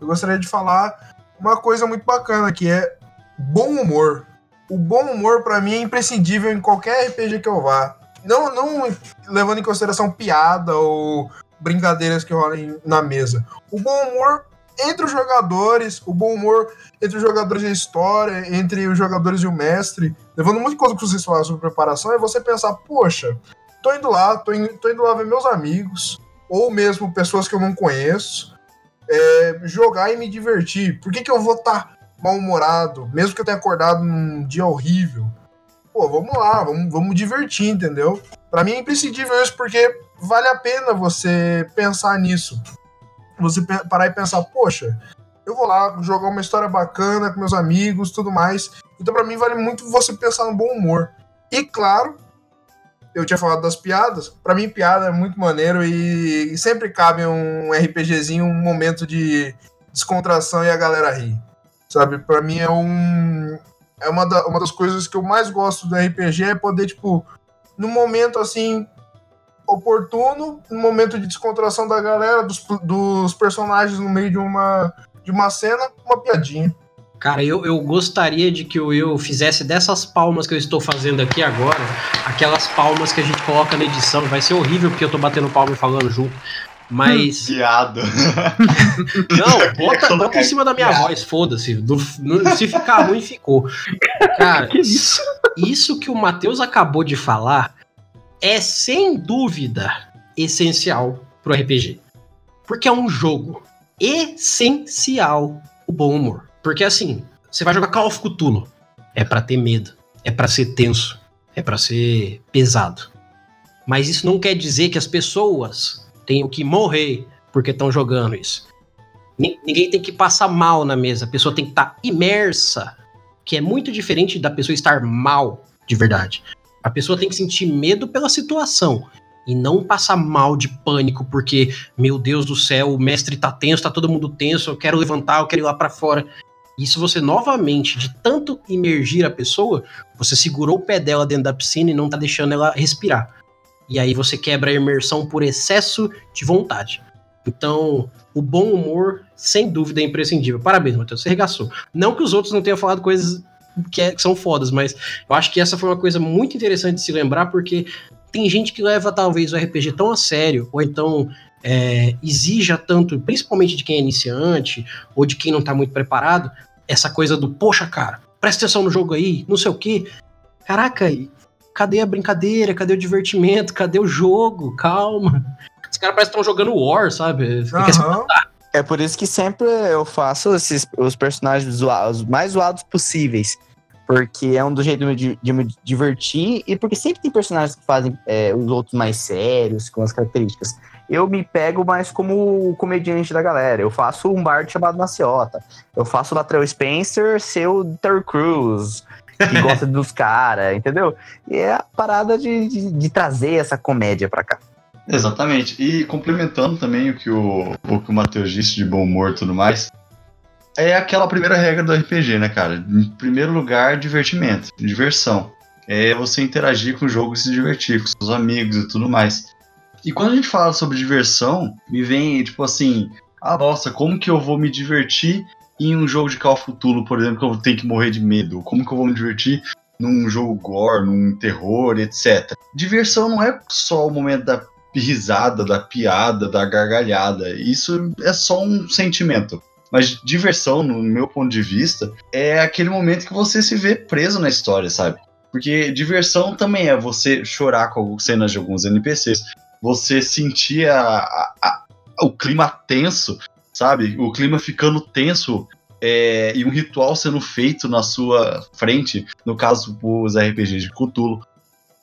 eu gostaria de falar uma coisa muito bacana que é bom humor. O bom humor para mim é imprescindível em qualquer RPG que eu vá não, não levando em consideração piada ou brincadeiras que rolam na mesa. O bom humor entre os jogadores, o bom humor entre os jogadores e a história, entre os jogadores e o mestre, levando muito conta o que vocês falaram sobre preparação, é você pensar, poxa, tô indo lá, tô indo, tô indo lá ver meus amigos, ou mesmo pessoas que eu não conheço, é, jogar e me divertir. Por que, que eu vou estar tá mal-humorado, mesmo que eu tenha acordado num dia horrível? Pô, vamos lá, vamos, vamos divertir, entendeu? Para mim é imprescindível isso porque vale a pena você pensar nisso. você parar e pensar, poxa, eu vou lá jogar uma história bacana com meus amigos, tudo mais. Então, pra mim, vale muito você pensar no bom humor. E, claro, eu tinha falado das piadas. Pra mim, piada é muito maneiro e, e sempre cabe um RPGzinho, um momento de descontração e a galera rir. Sabe? Pra mim é um. É uma, da- uma das coisas que eu mais gosto do RPG é poder, tipo, no momento assim oportuno, no momento de descontração da galera, dos, dos personagens no meio de uma, de uma cena, uma piadinha. Cara, eu, eu gostaria de que o eu fizesse dessas palmas que eu estou fazendo aqui agora, aquelas palmas que a gente coloca na edição. Vai ser horrível porque eu tô batendo palma e falando junto. Mas. [laughs] Viado. [laughs] Não, [laughs] bota, bota em cima da minha voz, foda-se. Se ficar ruim, ficou. Cara, Que isso? isso que o Matheus acabou de falar é sem dúvida essencial pro RPG. Porque é um jogo essencial o bom humor. Porque assim, você vai jogar Call of Cthulhu, é pra ter medo, é pra ser tenso, é pra ser pesado. Mas isso não quer dizer que as pessoas tenham que morrer porque estão jogando isso. Ni- Ninguém tem que passar mal na mesa, a pessoa tem que estar imersa, que é muito diferente da pessoa estar mal de verdade. A pessoa tem que sentir medo pela situação e não passar mal de pânico porque, meu Deus do céu, o mestre tá tenso, tá todo mundo tenso, eu quero levantar, eu quero ir lá pra fora. Isso você novamente, de tanto imergir a pessoa, você segurou o pé dela dentro da piscina e não tá deixando ela respirar. E aí você quebra a imersão por excesso de vontade. Então, o bom humor, sem dúvida, é imprescindível. Parabéns, Matheus, você regaçou. Não que os outros não tenham falado coisas que, é- que são fodas, mas eu acho que essa foi uma coisa muito interessante de se lembrar, porque tem gente que leva talvez o RPG tão a sério, ou então é, exija tanto, principalmente de quem é iniciante, ou de quem não tá muito preparado, essa coisa do, poxa, cara, presta atenção no jogo aí, não sei o quê. Caraca, cadê a brincadeira? Cadê o divertimento? Cadê o jogo? Calma. Os caras parecem que estão jogando War, sabe? Assim, Aham. É por isso que sempre eu faço esses, os personagens zoa- os mais zoados possíveis. Porque é um do jeito de, de me divertir e porque sempre tem personagens que fazem é, os outros mais sérios, com as características. Eu me pego mais como o comediante da galera. Eu faço um bard chamado Maciota. Eu faço o Latrell Spencer ser o Terry Crews, que gosta dos caras, entendeu? E é a parada de, de, de trazer essa comédia pra cá. Exatamente. E complementando também o que o, o que o Matheus disse de bom humor e tudo mais, é aquela primeira regra do RPG, né, cara? Em primeiro lugar, divertimento, diversão. É você interagir com o jogo e se divertir com seus amigos e tudo mais. E quando a gente fala sobre diversão, me vem, tipo assim, ah, nossa, como que eu vou me divertir em um jogo de Call of Cthulhu, por exemplo, que eu tenho que morrer de medo? Como que eu vou me divertir num jogo gore, num terror, etc. Diversão não é só o momento da risada, da piada, da gargalhada. Isso é só um sentimento. Mas diversão, no meu ponto de vista, é aquele momento que você se vê preso na história, sabe? Porque diversão também é você chorar com cenas de alguns NPCs, você sentir a, a- a- o clima tenso, sabe? O clima ficando tenso é, e um ritual sendo feito na sua frente, no caso os RPGs de Cthulhu.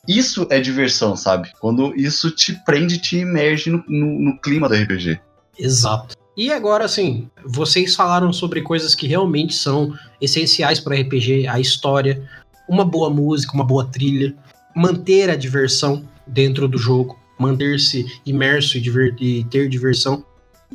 Isso é diversão, sabe? Quando isso te prende, te imerge no, no- no clima do RPG. Exato. E agora, assim, vocês falaram sobre coisas que realmente são essenciais para RPG, a história, uma boa música, uma boa trilha, manter a diversão dentro do jogo, manter-se imerso e, e ter diversão,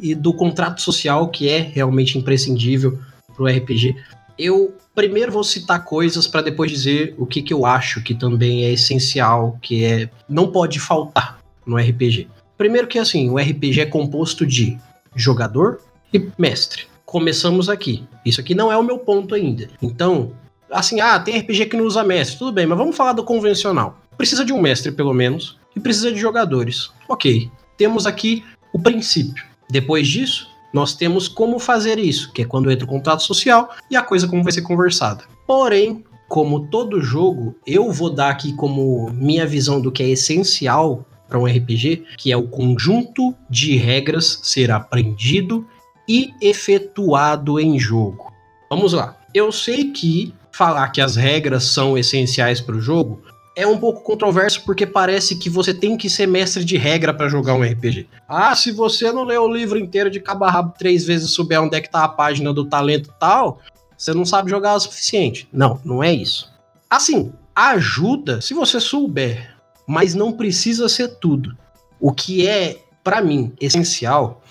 e do contrato social, que é realmente imprescindível para o RPG. Eu primeiro vou citar coisas para depois dizer o que, que eu acho que também é essencial, que é não pode faltar no RPG. Primeiro que assim, o RPG é composto de jogador e mestre. Começamos aqui. Isso aqui não é o meu ponto ainda. Então, assim, ah, tem RPG que não usa mestre. Tudo bem, mas vamos falar do convencional. Precisa de um mestre, pelo menos, e precisa de jogadores. Ok. Temos aqui o princípio. Depois disso, nós temos como fazer isso, que é quando entra o contrato social e a coisa como vai ser conversada. Porém, como todo jogo, eu vou dar aqui como minha visão do que é essencial para um RPG, que é o conjunto de regras ser aprendido e efetuado em jogo. Vamos lá. Eu sei que falar que as regras são essenciais para o jogo é um pouco controverso porque parece que você tem que ser mestre de regra para jogar um RPG. Ah, se você não leu o livro inteiro de cabo a rabo três vezes e souber onde é que tá a página do talento tal, você não sabe jogar o suficiente. Não, não é isso. Assim, ajuda se você souber, mas não precisa ser tudo. O que é, para mim, essencial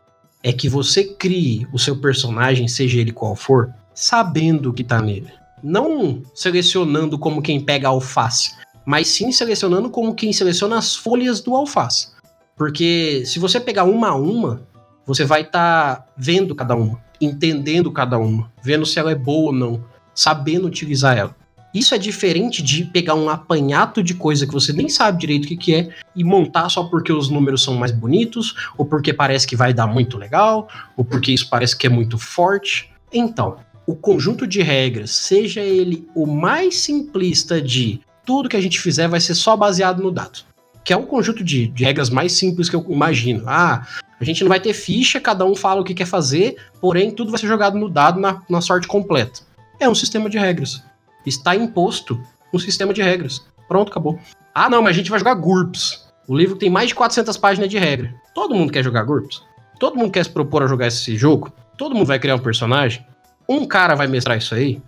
é que você crie o seu personagem, seja ele qual for, sabendo o que tá nele. Não selecionando como quem pega alface, mas sim selecionando como quem seleciona as folhas do alface. Porque se você pegar uma a uma, você vai estar tá vendo cada uma, entendendo cada uma, vendo se ela é boa ou não, sabendo utilizar ela. Isso é diferente de pegar um apanhado de coisa que você nem sabe direito o que, que é e montar só porque os números são mais bonitos, ou porque parece que vai dar muito legal, ou porque isso parece que é muito forte. Então, o conjunto de regras, seja ele o mais simplista de tudo que a gente fizer vai ser só baseado no dado. Que é um conjunto de, de regras mais simples que eu imagino. Ah, a gente não vai ter ficha, cada um fala o que quer fazer, porém tudo vai ser jogado no dado na, na sorte completa. É um sistema de regras. Está imposto um sistema de regras. Pronto, acabou. Ah, não, mas a gente vai jogar GURPS. O livro tem mais de 400 páginas de regra. Todo mundo quer jogar GURPS? Todo mundo quer se propor a jogar esse jogo? Todo mundo vai criar um personagem? Um cara vai mestrar isso aí?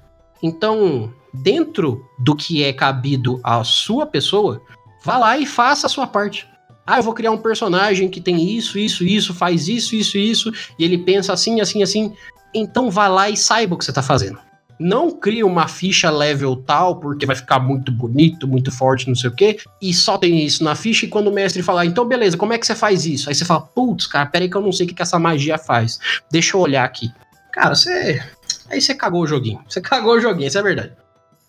Então, dentro do que é cabido à sua pessoa, vá lá e faça a sua parte. Ah, eu vou criar um personagem que tem isso, isso, isso, faz isso, isso, isso, e ele pensa assim, assim, assim. Então vá lá e saiba o que você está fazendo. Não cria uma ficha level tal, porque vai ficar muito bonito, muito forte, não sei o quê, e só tem isso na ficha, e quando o mestre falar, então beleza, como é que você faz isso? Aí você fala, putz, cara, peraí que eu não sei o que, que essa magia faz. Deixa eu olhar aqui. Cara, você. Aí você cagou o joguinho. Você [laughs] cagou o joguinho, isso é verdade.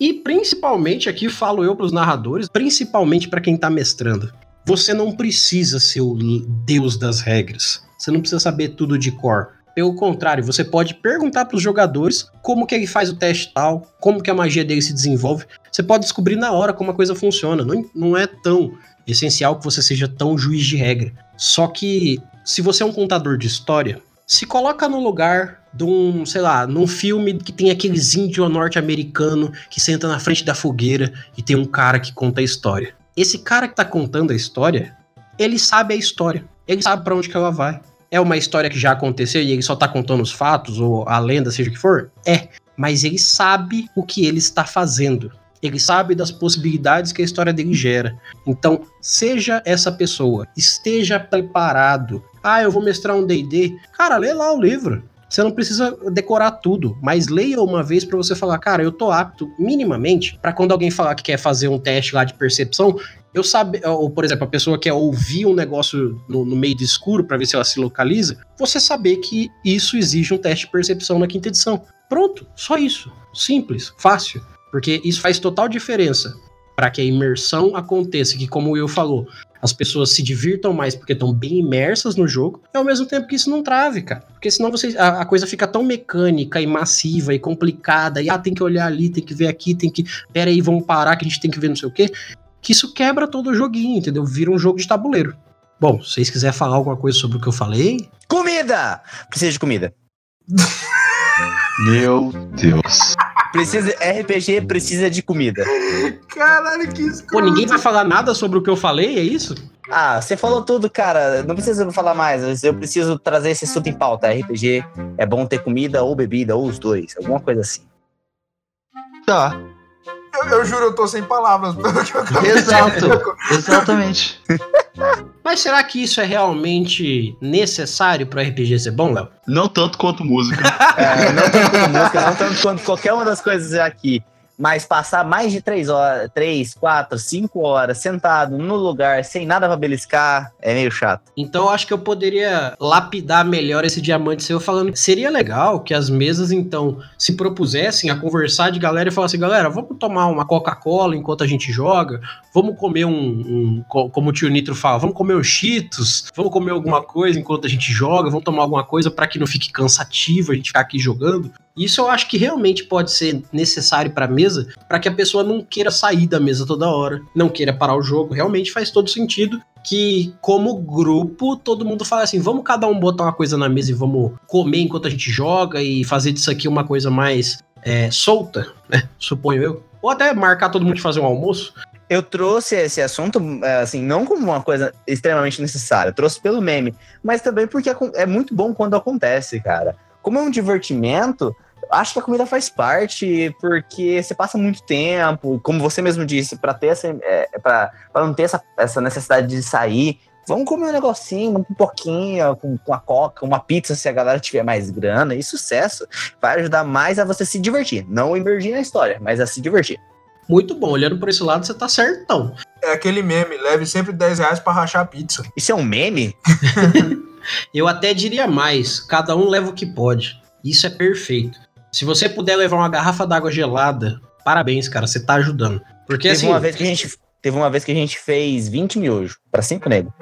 E principalmente aqui falo eu para os narradores, principalmente para quem tá mestrando. Você não precisa ser o deus das regras. Você não precisa saber tudo de cor. Pelo contrário, você pode perguntar para os jogadores como que ele faz o teste tal, como que a magia dele se desenvolve. Você pode descobrir na hora como a coisa funciona. Não, não é tão essencial que você seja tão juiz de regra. Só que se você é um contador de história, se coloca no lugar de um, sei lá, num filme que tem aqueles índio norte-americano que senta na frente da fogueira e tem um cara que conta a história. Esse cara que tá contando a história, ele sabe a história. Ele sabe para onde que ela vai. É uma história que já aconteceu e ele só tá contando os fatos, ou a lenda, seja o que for? É. Mas ele sabe o que ele está fazendo. Ele sabe das possibilidades que a história dele gera. Então, seja essa pessoa, esteja preparado. Ah, eu vou mestrar um DD. Cara, lê lá o livro. Você não precisa decorar tudo, mas leia uma vez para você falar, cara, eu tô apto minimamente para quando alguém falar que quer fazer um teste lá de percepção, eu sabe, ou por exemplo, a pessoa quer ouvir um negócio no, no meio do escuro para ver se ela se localiza, você saber que isso exige um teste de percepção na quinta edição. Pronto, só isso. Simples, fácil. Porque isso faz total diferença para que a imersão aconteça, que como o falou, as pessoas se divirtam mais porque estão bem imersas no jogo, e ao mesmo tempo que isso não trave, cara. Porque senão você, a, a, coisa fica tão mecânica e massiva e complicada, e ah, tem que olhar ali, tem que ver aqui, tem que. Pera aí, vamos parar que a gente tem que ver não sei o quê que isso quebra todo o joguinho, entendeu? Vira um jogo de tabuleiro. Bom, se vocês quiserem falar alguma coisa sobre o que eu falei. Comida! Precisa de comida. Meu Deus. Precisa, RPG precisa de comida. Caralho, que isso. Pô, ninguém vai falar nada sobre o que eu falei, é isso? Ah, você falou tudo, cara. Não precisa falar mais. Eu preciso trazer esse assunto em pauta. RPG é bom ter comida ou bebida, ou os dois. Alguma coisa assim. Tá. Eu, eu, juro, eu tô sem palavras [laughs] pelo que eu acabei Exato, exatamente. [laughs] Mas será que isso é realmente necessário pro RPG ser bom, Léo? Não tanto quanto música. é, não tanto quanto música, não tanto quanto qualquer uma das coisas aqui. Mas passar mais de três horas, três, quatro, cinco horas sentado no lugar sem nada pra beliscar é meio chato. Então eu acho que eu poderia lapidar melhor esse diamante seu falando seria legal que as mesas então se propusessem a conversar de galera e falar assim, galera, vamos tomar uma Coca-Cola enquanto a gente joga, vamos comer um, um, como o tio Nitro fala, vamos comer os Cheetos, vamos comer alguma coisa enquanto a gente joga, vamos tomar alguma coisa para que não fique cansativo a gente ficar aqui jogando. Isso eu acho que realmente pode ser necessário para a mesa, para que a pessoa não queira sair da mesa toda hora, não queira parar o jogo. Realmente faz todo sentido que, como grupo, todo mundo fala assim: vamos cada um botar uma coisa na mesa e vamos comer enquanto a gente joga e fazer disso aqui uma coisa mais é, solta, né? Suponho eu. Ou até marcar todo mundo de fazer um almoço. Eu trouxe esse assunto, é, assim, não como uma coisa extremamente necessária, eu trouxe pelo meme, mas também porque acon- é muito bom quando acontece, cara. Como é um divertimento, acho que a comida faz parte, porque você passa muito tempo, como você mesmo disse, pra ter essa, é, pra, pra não ter essa, essa necessidade de sair. Vamos comer um negocinho, uma pipoquinha, com, com a coca, uma pizza se a galera tiver mais grana, e sucesso. Vai ajudar mais a você se divertir. Não emergir na história, mas a se divertir. Muito bom, olhando por esse lado, você tá certão. É aquele meme, leve sempre 10 reais pra rachar a pizza. Isso é um meme? [laughs] Eu até diria mais, cada um leva o que pode. Isso é perfeito. Se você puder levar uma garrafa d'água gelada, parabéns, cara, você tá ajudando. Porque teve assim, uma vez que a gente teve uma vez que a gente fez 20 miojos pra cinco negros.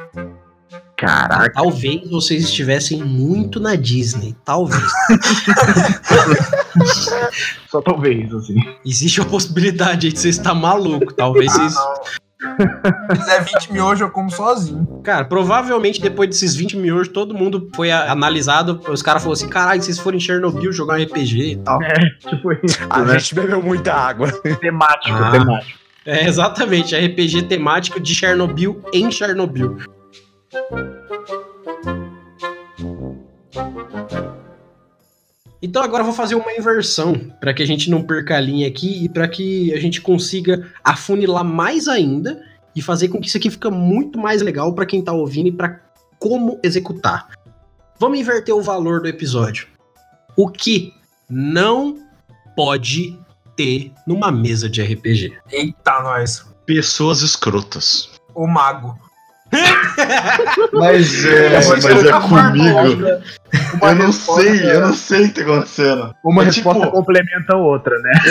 Caraca. talvez vocês estivessem muito na Disney, talvez. [laughs] Só talvez, assim. Existe a possibilidade aí de você estar maluco, talvez vocês... Se fizer 20 miojos, eu como sozinho. Cara, provavelmente depois desses 20 miojos, todo mundo foi a- analisado, os caras falaram assim, caralho, vocês foram em Chernobyl jogar um RPG e tal. Tipo isso, A né? gente bebeu muita água. Temático, Ah. temático. É, exatamente, RPG temático de Chernobyl em Chernobyl. Então agora eu vou fazer uma inversão para que a gente não perca a linha aqui e para que a gente consiga afunilar mais ainda e fazer com que isso aqui fica muito mais legal para quem tá ouvindo e para como executar. Vamos inverter o valor do episódio. O que não pode ter numa mesa de RPG? Eita, nós. Pessoas escrotas. O mago. Mas é, mas é comigo. Uma Eu não resposta- sei, eu não sei o que tá acontecendo. Uma É resposta tipo- complementa a outra, né? [laughs]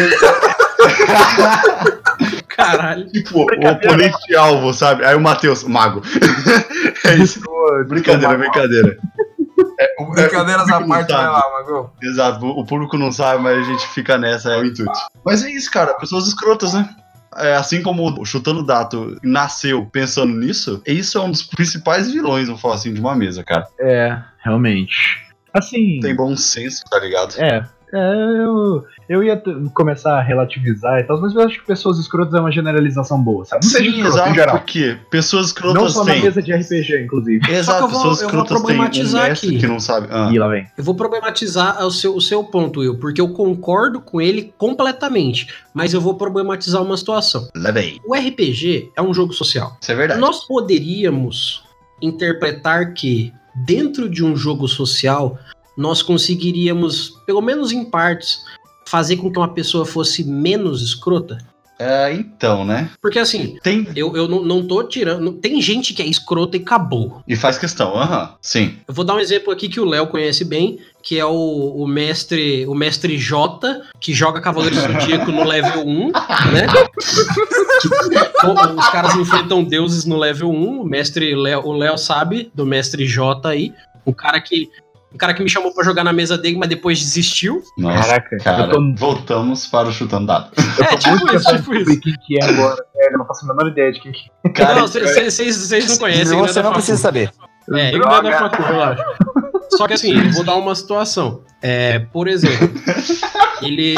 Caralho. Tipo, o oponente alvo, sabe? Aí o Matheus, mago. [laughs] é isso. Brincadeira, brincadeira. É, o- é, Brincadeiras o à parte, vai lá, Mago. Exato, o público não sabe, mas a gente fica nessa, é o intuito. Mas é isso, cara, pessoas escrotas, né? É, assim como o Chutando Dato nasceu pensando nisso, isso é um dos principais vilões, vamos falar assim, de uma mesa, cara. É, realmente. Assim. Tem bom senso, tá ligado? É. é, eu, eu ia começar a relativizar e tal, mas eu acho que pessoas escrotas é uma generalização boa, sabe? Não seja escroto, exato, em geral. porque pessoas escrotas Não só na têm. mesa de RPG, inclusive. Só que Exato, eu vou- pessoas eu vou escrotas têm um problematizar mestre aqui. que não sabe. Ah, E lá vem. Eu vou problematizar o seu, o seu ponto, Will, porque eu concordo com ele completamente, mas eu vou problematizar uma situação. levei. O RPG é um jogo social. Isso é verdade. Nós poderíamos interpretar que, dentro de um jogo social, nós conseguiríamos, pelo menos em partes, fazer com que uma pessoa fosse menos escrota? É, então, né? Porque assim, Tem. eu, eu não, não tô tirando. Tem gente que é escrota e acabou. E faz questão, aham. Sim. Eu vou dar um exemplo aqui que o Léo conhece bem, que é o, o mestre o mestre J, que joga Cavaleiro Zodíaco no level 1, né? [laughs] Que- Os caras enfrentam deuses no level 1, o mestre Léo, o Léo sabe do mestre J aí, um cara que um cara que me chamou pra jogar na mesa dele, mas depois desistiu. Nossa, Caraca, cara. eu tô, Voltamos para o chutando dado. eu É, tô tipo muito isso, tipo descobrir quem que é agora. É, eu não faço a menor ideia de quem que é. Cara, não, vocês não conhecem, Você não precisa saber. É, ele não é da facu, relaxa. Só que assim, eu vou dar uma situação. É, por exemplo, [laughs] ele,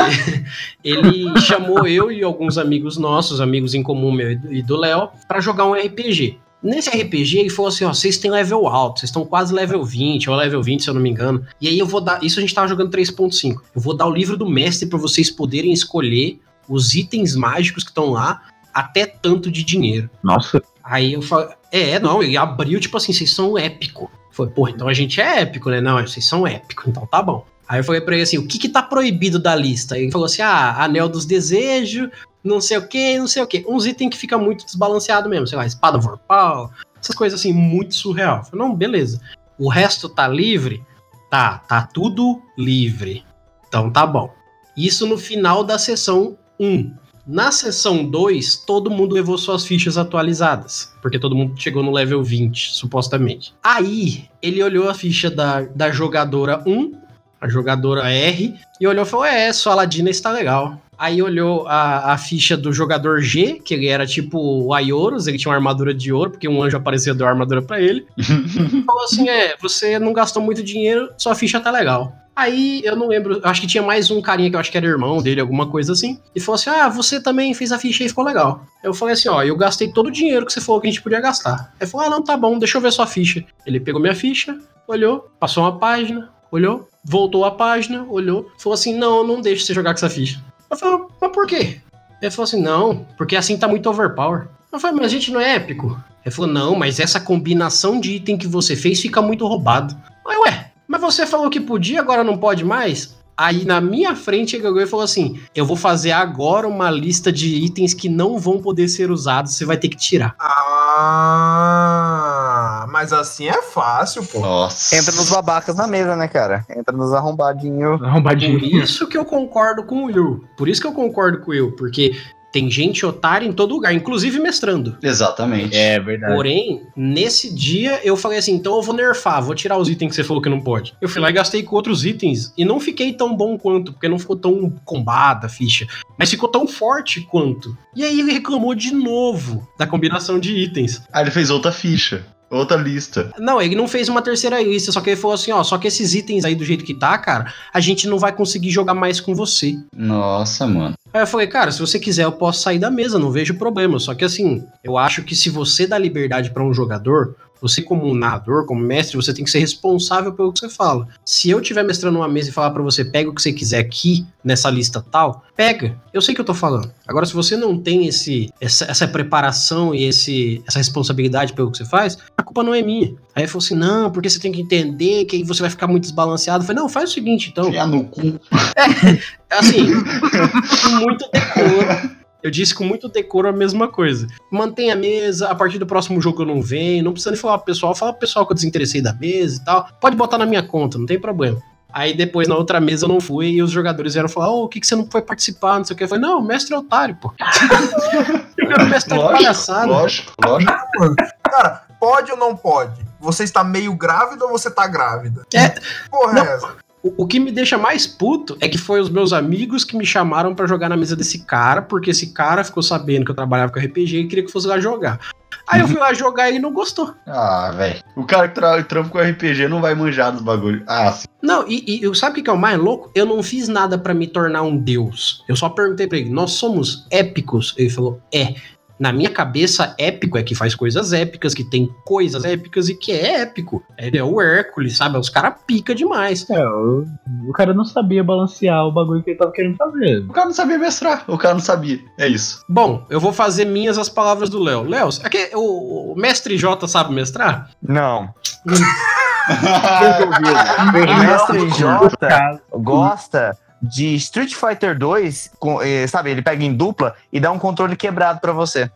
ele chamou eu e alguns amigos nossos, amigos em comum meu e do Léo, pra jogar um RPG. Nesse RPG, ele falou assim: ó, vocês têm level alto, vocês estão quase level 20, ou level 20, se eu não me engano. E aí eu vou dar. Isso a gente tava jogando 3.5. Eu vou dar o livro do mestre pra vocês poderem escolher os itens mágicos que estão lá, até tanto de dinheiro. Nossa, Aí eu falei, é, não, ele abriu, tipo assim, vocês são épico. Foi, pô, então a gente é épico, né? Não, vocês são épico, então tá bom. Aí eu falei pra ele assim, o que que tá proibido da lista? Ele falou assim, ah, anel dos desejos, não sei o que, não sei o que. Uns itens que fica muito desbalanceado mesmo, sei lá, espada vorpal, essas coisas assim, muito surreal. Falei, não, beleza. O resto tá livre? Tá, tá tudo livre. Então tá bom. Isso no final da sessão 1. Na sessão 2, todo mundo levou suas fichas atualizadas. Porque todo mundo chegou no level 20, supostamente. Aí, ele olhou a ficha da, da jogadora 1, a jogadora R, e olhou e falou: É, sua Ladina está legal. Aí olhou a, a ficha do jogador G, que ele era tipo o Aioros, ele tinha uma armadura de ouro, porque um anjo apareceu e deu a armadura pra [laughs] ele. Falou assim: É, você não gastou muito dinheiro, sua ficha tá legal. Aí eu não lembro, eu acho que tinha mais um carinha que eu acho que era irmão dele, alguma coisa assim. E falou assim: Ah, você também fez a ficha e ficou legal. Eu falei assim: Ó, eu gastei todo o dinheiro que você falou que a gente podia gastar. Ele falou: Ah, não, tá bom, deixa eu ver sua ficha. Ele pegou minha ficha, olhou, passou uma página, olhou, voltou a página, olhou, falou assim: Não, não deixa você jogar com essa ficha. Eu falei: Mas por quê? Ele falou assim: Não, porque assim tá muito overpower. Eu falei: Mas a gente não é épico. Ele falou: Não, mas essa combinação de item que você fez fica muito roubado. Aí, ué, mas você falou que podia, agora não pode mais? Aí na minha frente ele e falou assim: Eu vou fazer agora uma lista de itens que não vão poder ser usados, você vai ter que tirar. Ah, mas assim é fácil, pô. Nossa. Entra nos babacas na mesa, né, cara? Entra nos arrombadinhos. Arrombadinho. Por isso que eu concordo com o Will. Por isso que eu concordo com o Will, porque tem gente otária em todo lugar, inclusive mestrando. Exatamente. É verdade. Porém, nesse dia eu falei assim: então eu vou nerfar, vou tirar os itens que você falou que não pode. Eu fui lá e gastei com outros itens e não fiquei tão bom quanto, porque não ficou tão combada a ficha, mas ficou tão forte quanto. E aí ele reclamou de novo da combinação de itens. Aí ele fez outra ficha. Outra lista. Não, ele não fez uma terceira lista, só que ele falou assim: ó, só que esses itens aí do jeito que tá, cara, a gente não vai conseguir jogar mais com você. Nossa, mano. Aí eu falei, cara, se você quiser, eu posso sair da mesa, não vejo problema. Só que assim, eu acho que se você dá liberdade pra um jogador, você como um narrador, como mestre, você tem que ser responsável pelo que você fala. Se eu estiver mestrando uma mesa e falar pra você, pega o que você quiser aqui nessa lista tal, pega. Eu sei o que eu tô falando. Agora, se você não tem esse, essa, essa preparação e esse, essa responsabilidade pelo que você faz, a culpa não é minha. Aí falou assim, não, porque você tem que entender que aí você vai ficar muito desbalanceado. Eu falei, não, faz o seguinte, então. Enfiar no cu. Assim, com [laughs] muito decoro. Eu disse com muito decoro a mesma coisa. Mantenha a mesa, a partir do próximo jogo eu não venho, não precisa nem falar pro pessoal, fala pro pessoal que eu desinteressei da mesa e tal. Pode botar na minha conta, não tem problema. Aí depois na outra mesa eu não fui e os jogadores vieram falar: Ô, o que, que você não foi participar? Não sei o que. Eu falei: Não, o mestre é otário, pô. [laughs] quero mestre de palhaçada. lógico, lógico. Cara, pode ou não pode? Você está meio grávida ou você tá grávida? É. Porra, Não. é essa? O, o que me deixa mais puto é que foi os meus amigos que me chamaram pra jogar na mesa desse cara, porque esse cara ficou sabendo que eu trabalhava com RPG e queria que eu fosse lá jogar. Aí eu fui lá jogar e ele não gostou. Ah, velho. O cara que tra trampa com RPG não vai manjar dos bagulho. Ah, sim. Não, e, e eu- sabe o que que é o mais louco? Eu não fiz nada pra me tornar um deus. Eu só perguntei pra ele: nós somos épicos? Ele falou: é. Na minha cabeça, épico é que faz coisas épicas, que tem coisas épicas e que é épico. Ele é o Hércules, sabe? Os caras pica demais. É, o, o cara não sabia balancear o bagulho que ele tava querendo fazer. O cara não sabia mestrar. O cara não sabia. É isso. Bom, eu vou fazer minhas as palavras do Léo. Léo, aqui, o, o mestre J sabe mestrar? Não. O [laughs] [laughs] O mestre J gosta de Street Fighter 2, com, eh, sabe? Ele pega em dupla e dá um controle quebrado pra você.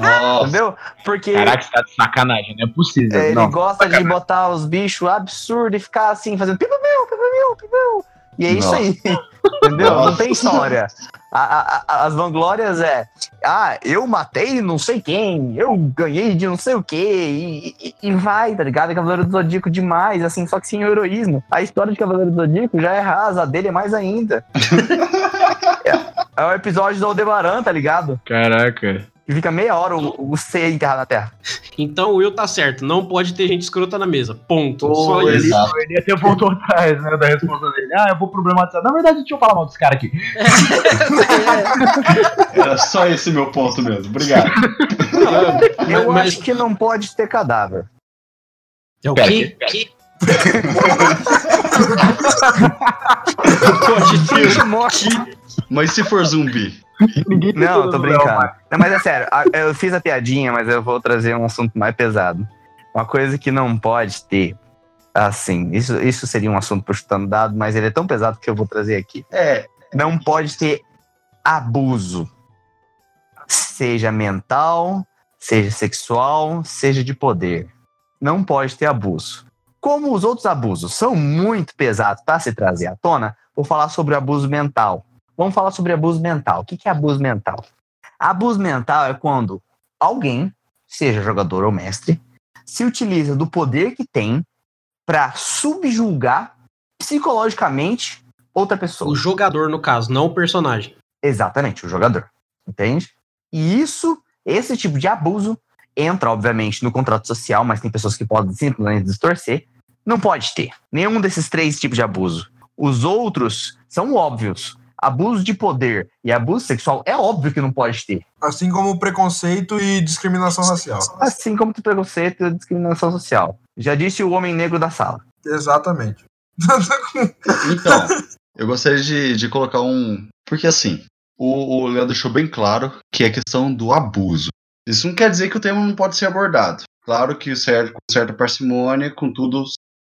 Nossa. Entendeu? Porque Caraca, tá de sacanagem, não é possível. eh, ele não. gosta de botar os bichos absurdos e ficar assim, fazendo piu-piu, piu-piu, piu-piu. E é isso Nossa. aí. [laughs] Entendeu? Não Nossa. tem história. A- a- a- as vanglórias é, ah, eu matei não sei quem, eu ganhei de não sei o quê, e, e- e vai, tá ligado? É Cavaleiro do Zodíaco demais, assim, só que sem heroísmo. A história de Cavaleiro do Zodíaco já é rasa, a dele é mais ainda. [laughs] é, é o episódio do Aldebaran, tá ligado? Caraca. Que fica meia hora o, o C enterrado na terra. Então o Will tá certo, não pode ter gente escrota na mesa. Ponto. Ô, Só ele- isso. Exato. Ele até voltou atrás, né, da resposta dele. Ah, eu vou problematizar. Na verdade, deixa eu falar mal desse cara aqui. Era só esse meu ponto mesmo. Obrigado. Não, Eu mas, acho que não pode ter cadáver. é o quê? Que? [laughs] pode ter. Mas se for zumbi? [laughs] Ninguém Não, tô brincando. Não, mas é sério, eu fiz a piadinha, mas eu vou trazer um assunto mais pesado. Uma coisa que não pode ter, assim, isso, isso seria um assunto pro chutando dado, mas ele é tão pesado que eu vou trazer aqui. É. Não pode ter abuso. Seja mental, seja sexual, seja de poder. Não pode ter abuso. Como os outros abusos são muito pesados para se trazer à tona, vou falar sobre o abuso mental. Vamos falar sobre abuso mental. O que que é abuso mental? Abuso mental é quando alguém, seja jogador ou mestre, se utiliza do poder que tem para subjulgar psicologicamente outra pessoa. O jogador, no caso, não o personagem. Exatamente, o jogador. Entende? E isso, esse tipo de abuso, entra, obviamente, no contrato social, mas tem pessoas que podem simplesmente distorcer. Não pode ter nenhum desses três tipos de abuso. Os outros são óbvios. Abuso de poder e abuso sexual é óbvio que não pode ter. Assim como preconceito e discriminação racial. Assim como preconceito e discriminação social. Já disse o homem negro da sala. Exatamente. [laughs] Então, eu gostaria de, de colocar um. Porque assim, o, o Léo deixou bem claro que é a questão do abuso. Isso não quer dizer que o tema não pode ser abordado. Claro que certo, com certa parcimônia, com tudo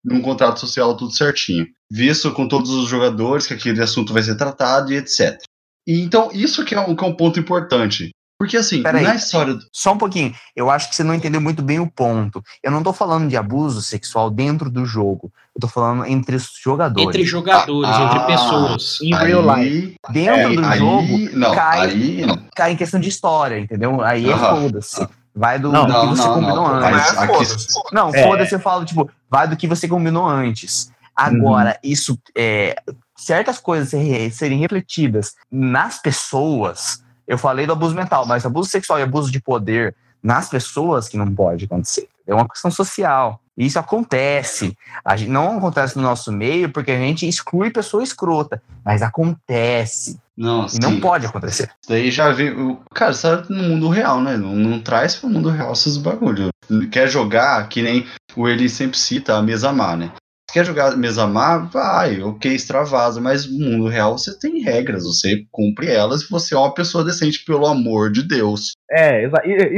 num contrato social tudo certinho. Visto com todos os jogadores que aquele assunto vai ser tratado e etc. E, então, isso que é, um, que é um ponto importante. Porque assim, Peraí. na história. do- Só um pouquinho. Eu acho que você não entendeu muito bem o ponto. Eu não tô falando de abuso sexual dentro do jogo. Eu tô falando entre os jogadores. Entre jogadores, Ah, entre pessoas. Em real life. aí, Dentro do aí, jogo, não, cai- aí, cai em questão de história, entendeu? Aí é foda-se. Vai do, Não, do que não, você não, combinou não. antes. Mas aqui-. Não, É. foda-se, eu falo, tipo, vai do que você combinou antes. Agora, isso, é, certas coisas serem, refletidas nas pessoas, eu falei do abuso mental, mas abuso sexual e abuso de poder nas pessoas que não pode acontecer. É uma questão social. Isso acontece. A gente, não acontece no nosso meio porque a gente exclui pessoa escrota, mas acontece. Não, E não pode acontecer. Isso daí já veio. Cara, você tá no mundo real, né? Não, não traz pro mundo real esses bagulho. Quer jogar, que nem o Eli sempre cita, a mesa má, né? Quer jogar mesa má? Vai, ok, extravasa, mas no mundo real você tem regras, você cumpre elas e você é uma pessoa decente, pelo amor de Deus. É,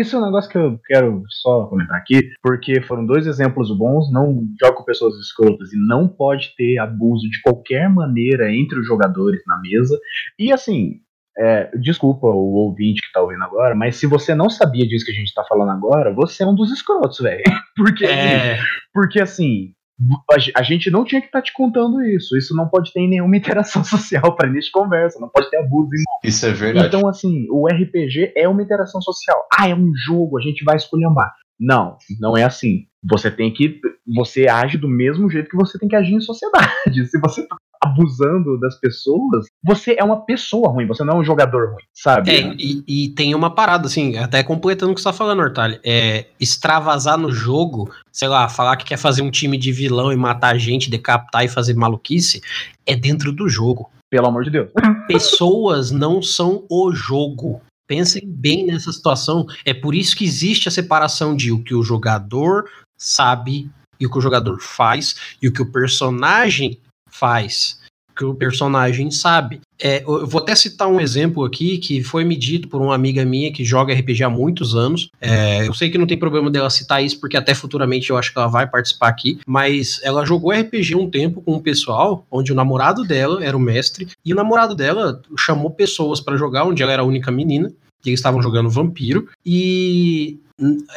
isso é um negócio que eu quero só comentar aqui, porque foram dois exemplos bons, não joga com pessoas escrotas e não pode ter abuso de qualquer maneira entre os jogadores na mesa. E assim, é, desculpa o ouvinte que tá ouvindo agora, mas se você não sabia disso que a gente tá falando agora, você é um dos escrotos, velho. [laughs] Porque, É, porque assim, a ge- a gente não tinha que estar te contando isso. Isso não pode ter nenhuma [laughs] interação social para início de conversa, não pode ter abuso Isso é verdade. então, assim, o RPG é uma interação social. Ah, é um jogo, a gente vai esculhambar. Não, não é assim. Você tem que. Você age do mesmo jeito que você tem que agir em sociedade. [laughs] Se você tá abusando das pessoas, você é uma pessoa ruim, você não é um jogador ruim, sabe? é, e, e tem uma parada, assim, até completando o que você tá falando, Hortalho. É extravasar no jogo, sei lá, falar que quer fazer um time de vilão e matar gente, decapitar e fazer maluquice, é dentro do jogo. Pelo amor de Deus. [laughs] Pessoas não são o jogo. Pensem bem nessa situação. É por isso que existe a separação de o que o jogador sabe e o que o jogador faz e o que o personagem faz, que o personagem sabe. É, eu vou até citar um exemplo aqui que foi me dito por uma amiga minha que joga RPG há muitos anos. É, eu sei que não tem problema dela citar isso, porque até futuramente eu acho que ela vai participar aqui, mas ela jogou RPG um tempo com um pessoal, onde o namorado dela era o mestre, e o namorado dela chamou pessoas pra jogar, onde ela era a única menina, e eles estavam jogando vampiro, e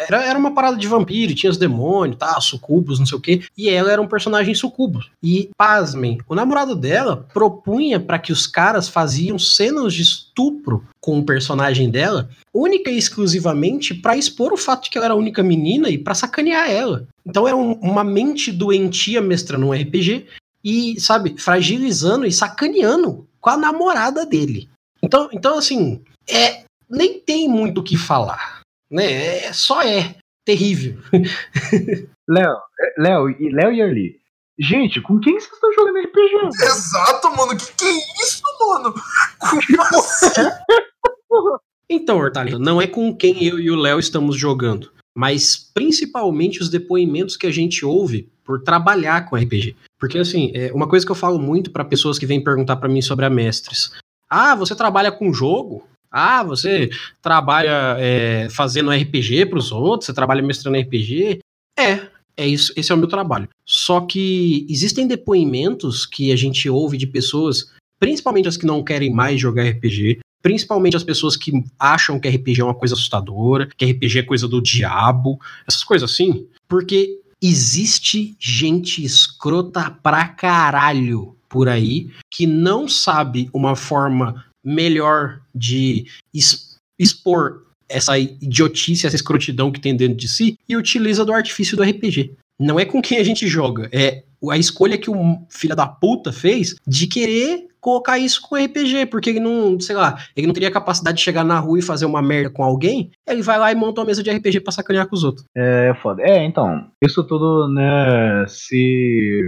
era, era uma parada de vampiro, tinha os demônios, tá, sucubos, não sei o quê, e ela era um personagem sucubo. E, pasmem, o namorado dela propunha para que os caras faziam cenas de estupro com o personagem dela, única e exclusivamente para expor o fato de que ela era a única menina e para sacanear ela. Então era um- uma mente doentia mestrando um RPG e, sabe, fragilizando e sacaneando com a namorada dele. Então, então assim, é nem tem muito o que falar, né? É, só é terrível. [laughs] Léo, é, Léo e Léo e Arli. Gente, com quem vocês estão jogando RPG? Exato, mano. Que que é isso, mano? Como assim? [laughs] Então, Hortalho, não é com quem eu e o Léo estamos jogando, mas principalmente os depoimentos que a gente ouve por trabalhar com RPG. Porque, assim, é uma coisa que eu falo muito para pessoas que vêm perguntar para mim sobre a Mestres. Ah, você trabalha com jogo? Ah, você trabalha é, fazendo RPG para os outros? Você trabalha mestrando RPG? É, é isso, esse é o meu trabalho. Só que existem depoimentos que a gente ouve de pessoas, principalmente as que não querem mais jogar RPG, principalmente as pessoas que acham que RPG é uma coisa assustadora, que RPG é coisa do diabo, essas coisas assim, porque existe gente escrota pra caralho por aí que não sabe uma forma melhor de expor essa idiotice, essa escrotidão que tem dentro de si e utiliza do artifício do RPG. Não é com quem a gente joga, é a escolha que o filho da puta fez de querer colocar isso com RPG, porque ele não, sei lá, ele não teria capacidade de chegar na rua e fazer uma merda com alguém, ele vai lá e monta uma mesa de RPG pra sacanear com os outros. É foda. É, então, isso tudo, né, se.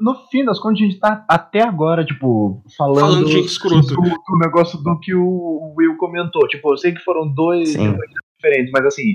No fim das contas, a gente tá até agora, tipo, falando, Falando de escroto. do, do negócio do que o Will comentou. Tipo, eu sei que foram dois diferentes, mas assim,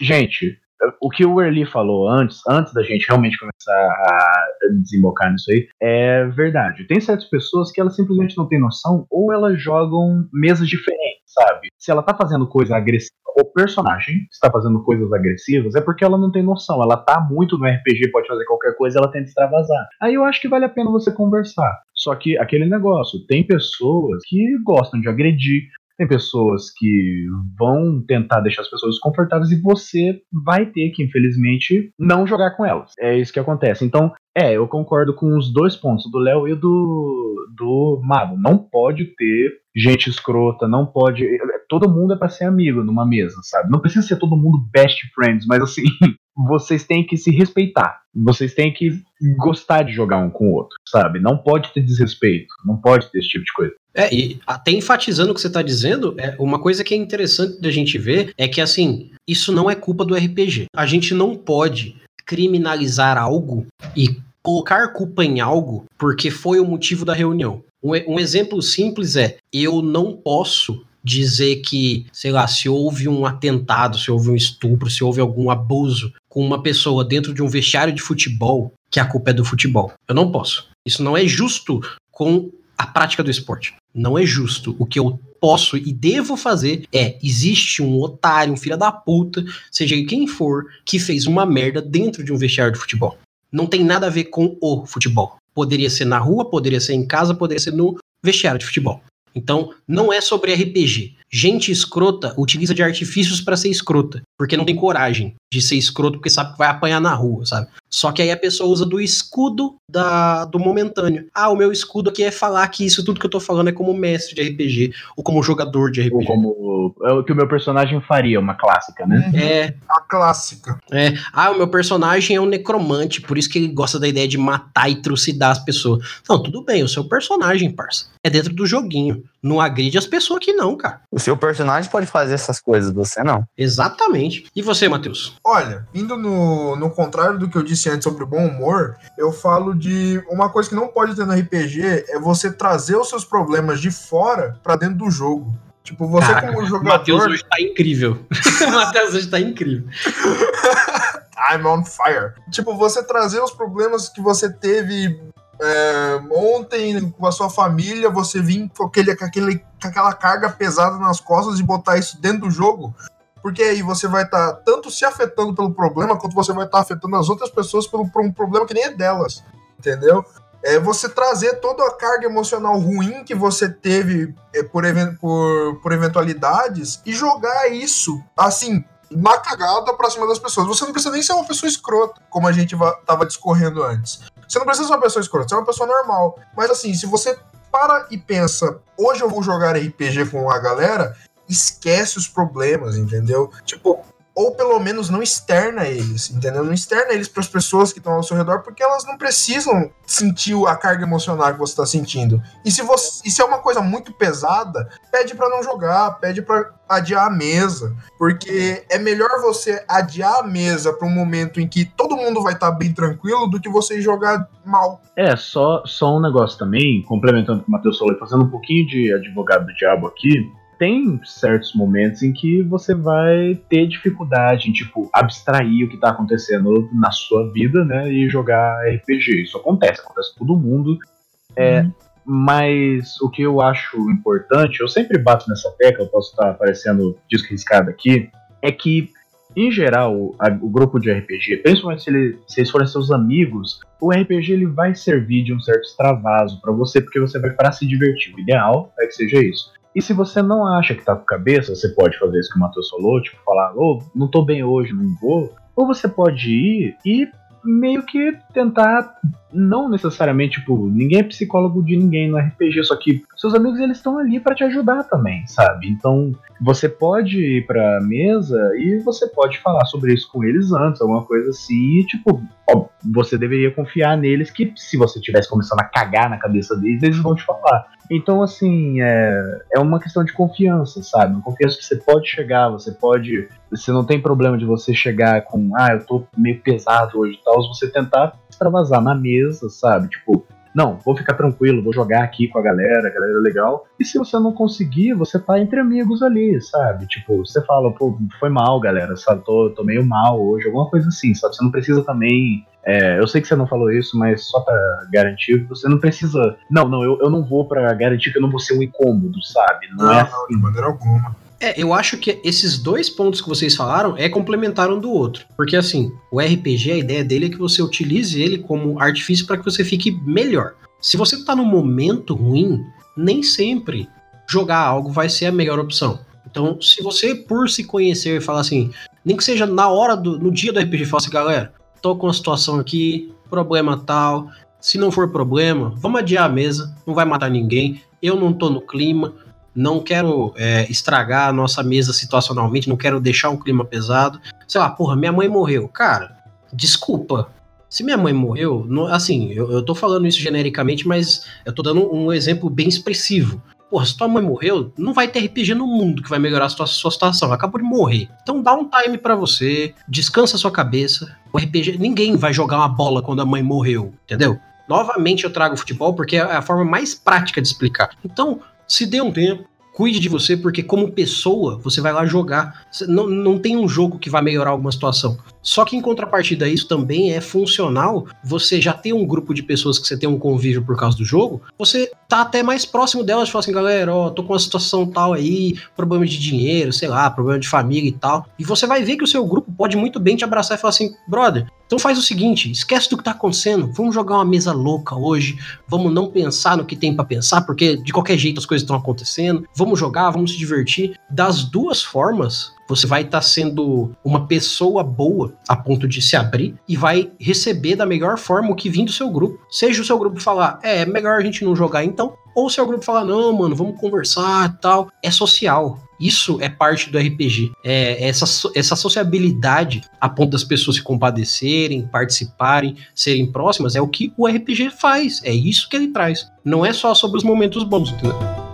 gente, o que o Early falou antes, antes da gente realmente começar a desembocar nisso aí, é verdade. Tem certas pessoas que elas simplesmente não têm noção ou elas jogam mesas diferentes, sabe? Se ela tá fazendo coisa agressiva, o personagem está fazendo coisas agressivas, é porque ela não tem noção. Ela tá muito no RPG, pode fazer qualquer coisa, ela tenta extravasar. Aí eu acho que vale a pena você conversar. Só que aquele negócio, tem pessoas que gostam de agredir, tem pessoas que vão tentar deixar as pessoas desconfortáveis e você vai ter que, infelizmente, não jogar com elas. É isso que acontece. Então, é, eu concordo com os dois pontos, do Léo e do, do Mago. Não pode ter gente escrota, não pode. Todo mundo é pra ser amigo numa mesa, sabe? Não precisa ser todo mundo best friends, mas assim, [laughs] vocês têm que se respeitar. Vocês têm que gostar de jogar um com o outro, sabe? Não pode ter desrespeito, não pode ter esse tipo de coisa. É, e até enfatizando o que você tá dizendo, é uma coisa que é interessante da gente ver é que, assim, isso não é culpa do RPG. A gente não pode criminalizar algo e colocar culpa em algo porque foi o motivo da reunião. Um, um exemplo simples é: eu não posso dizer que, sei lá, se houve um atentado, se houve um estupro, se houve algum abuso com uma pessoa dentro de um vestiário de futebol, que a culpa é do futebol. Eu não posso. Isso não é justo com a prática do esporte. Não é justo. O que eu posso e devo fazer é: existe um otário, um filho da puta, seja quem for, que fez uma merda dentro de um vestiário de futebol. Não tem nada a ver com o futebol. Poderia ser na rua, poderia ser em casa, poderia ser no vestiário de futebol. Então, não é sobre RPG. Gente escrota utiliza de artifícios pra ser escrota, porque não tem coragem de ser escroto porque sabe que vai apanhar na rua, sabe? Só que aí a pessoa usa do escudo da, do momentâneo. Ah, o meu escudo aqui é falar que isso tudo que eu tô falando é como mestre de RPG ou como jogador de Ou RPG. como é o que o meu personagem faria, uma clássica, né? É, A clássica. é. Ah, o meu personagem é um necromante, por isso que ele gosta da ideia de matar e trucidar as pessoas. Não, tudo bem, o seu personagem, parça. É dentro do joguinho. Não agride as pessoas aqui, não, cara. O seu personagem pode fazer essas coisas, você não. Exatamente. E você, Matheus? Olha, indo no, no contrário do que eu disse antes sobre o bom humor, eu falo de uma coisa que não pode ter no RPG é você trazer os seus problemas de fora pra dentro do jogo. Tipo, você Caraca, como O Matheus jogador, hoje tá incrível. o Matheus hoje tá incrível. [laughs] [laughs] I'm on fire. Tipo, você trazer os problemas que você teve é, ontem com a sua família, você vir com, aquele, com, aquele, com aquela carga pesada nas costas e botar isso dentro do jogo. Porque aí você vai estar tanto se afetando pelo problema, quanto você vai estar afetando as outras pessoas pelo, por um problema que nem é delas. Entendeu? É você trazer toda a carga emocional ruim que você teve é, por, por, por eventualidades e jogar isso, assim, na cagada pra cima das pessoas. Você não precisa nem ser uma pessoa escrota, como a gente va- tava discorrendo antes. Você não precisa ser uma pessoa escrota, você é uma pessoa normal. Mas assim, se você para e pensa, hoje eu vou jogar RPG com a galera, esquece os problemas, entendeu? Tipo, ou pelo menos não externa eles, entendeu? Não externa eles para as pessoas que estão ao seu redor, porque elas não precisam sentir a carga emocional que você está sentindo. E se, você, e se é uma coisa muito pesada, pede para não jogar, pede para adiar a mesa, porque é melhor você adiar a mesa para um momento em que todo mundo vai estar bem tranquilo do que você jogar mal. É, só, só um negócio também, complementando o que o Matheus falou, fazendo um pouquinho de advogado do diabo aqui. Tem certos momentos em que você vai ter dificuldade em, tipo, abstrair o que tá acontecendo na sua vida, né? E jogar RPG. Isso acontece, acontece com todo mundo. É, Mas o que eu acho importante, eu sempre bato nessa tecla, eu posso estar aparecendo disco riscado aqui, é que, em geral, a- o grupo de RPG, principalmente se, ele- se eles forem seus amigos, o RPG ele vai servir de um certo extravaso pra você, porque você vai para se divertir. O ideal é que seja isso. E se você não acha que tá com cabeça, você pode fazer isso que o Matheus falou, tipo, falar, ô, não tô bem hoje, não vou. Ou você pode ir e meio que tentar não necessariamente, tipo, ninguém é psicólogo de ninguém no RPG, só que seus amigos eles estão ali para te ajudar também, sabe? Então, você pode ir pra mesa e você pode falar sobre isso com eles antes, alguma coisa assim, e, tipo, ó, você deveria confiar neles que se você tivesse começando a cagar na cabeça deles, eles vão te falar. Então, assim, é, é uma questão de confiança, sabe? Uma confiança que você pode chegar, você pode. Você não tem problema de você chegar com, ah, eu tô meio pesado hoje e tal, você tentar extravasar na mesa, sabe? Tipo, não, vou ficar tranquilo, vou jogar aqui com a galera, a galera é legal. E se você não conseguir, você tá entre amigos ali, sabe? Tipo, você fala, pô, foi mal, galera, sabe? Tô, tô meio mal hoje, alguma coisa assim, sabe? Você não precisa também. É, eu sei que você não falou isso, mas só pra garantir, você não precisa. Não, não, eu, eu não vou pra garantir que eu não vou ser um incômodo, sabe? Não, Não, é não, de maneira alguma. É, eu acho que esses dois pontos que vocês falaram é complementar um do outro. Porque assim, o RPG, a ideia dele é que você utilize ele como artifício para que você fique melhor. Se você tá num momento ruim, nem sempre jogar algo vai ser a melhor opção. Então, se você, por se conhecer, falar assim, nem que seja na hora do. no dia do RPG, fala assim, galera, tô com uma situação aqui, problema tal. Se não for problema, vamos adiar a mesa, não vai matar ninguém. Eu não tô no clima, não quero é, estragar a nossa mesa situacionalmente, não quero deixar um clima pesado. Sei lá, porra, minha mãe morreu. Cara, desculpa. Se minha mãe morreu, não- assim, eu, eu tô falando isso genericamente, mas eu tô dando um exemplo bem expressivo. Porra, se tua mãe morreu, não vai ter RPG no mundo que vai melhorar a sua, sua situação. Acabou de morrer. Então dá um time pra você, descansa a sua cabeça. O RPG, ninguém vai jogar uma bola quando a mãe morreu, entendeu? Novamente eu trago o futebol porque é a forma mais prática de explicar. Então, se dê um tempo, cuide de você, porque como pessoa, você vai lá jogar. Não, não tem um jogo que vai melhorar alguma situação. Só que em contrapartida isso também é funcional você já ter um grupo de pessoas que você tem um convívio por causa do jogo, você tá até mais próximo delas, falar assim, galera, ó, tô com uma situação tal aí, problema de dinheiro, sei lá, problema de família e tal. E você vai ver que o seu grupo pode muito bem te abraçar e falar assim, brother, então faz o seguinte, esquece do que tá acontecendo, vamos jogar uma mesa louca hoje, vamos não pensar no que tem pra pensar, porque de qualquer jeito as coisas estão acontecendo, vamos jogar, vamos se divertir. Das duas formas, você vai estar sendo uma pessoa boa a ponto de se abrir e vai receber da melhor forma o que vem do seu grupo. Seja o seu grupo falar, é, é melhor a gente não jogar então, ou o seu grupo falar, não, mano, vamos conversar tal. É social. Isso é parte do RPG. É essa, so- essa sociabilidade a ponto das pessoas se compadecerem, participarem, serem próximas, é o que o RPG faz. É isso que ele traz. Não é só sobre os momentos bons, entendeu?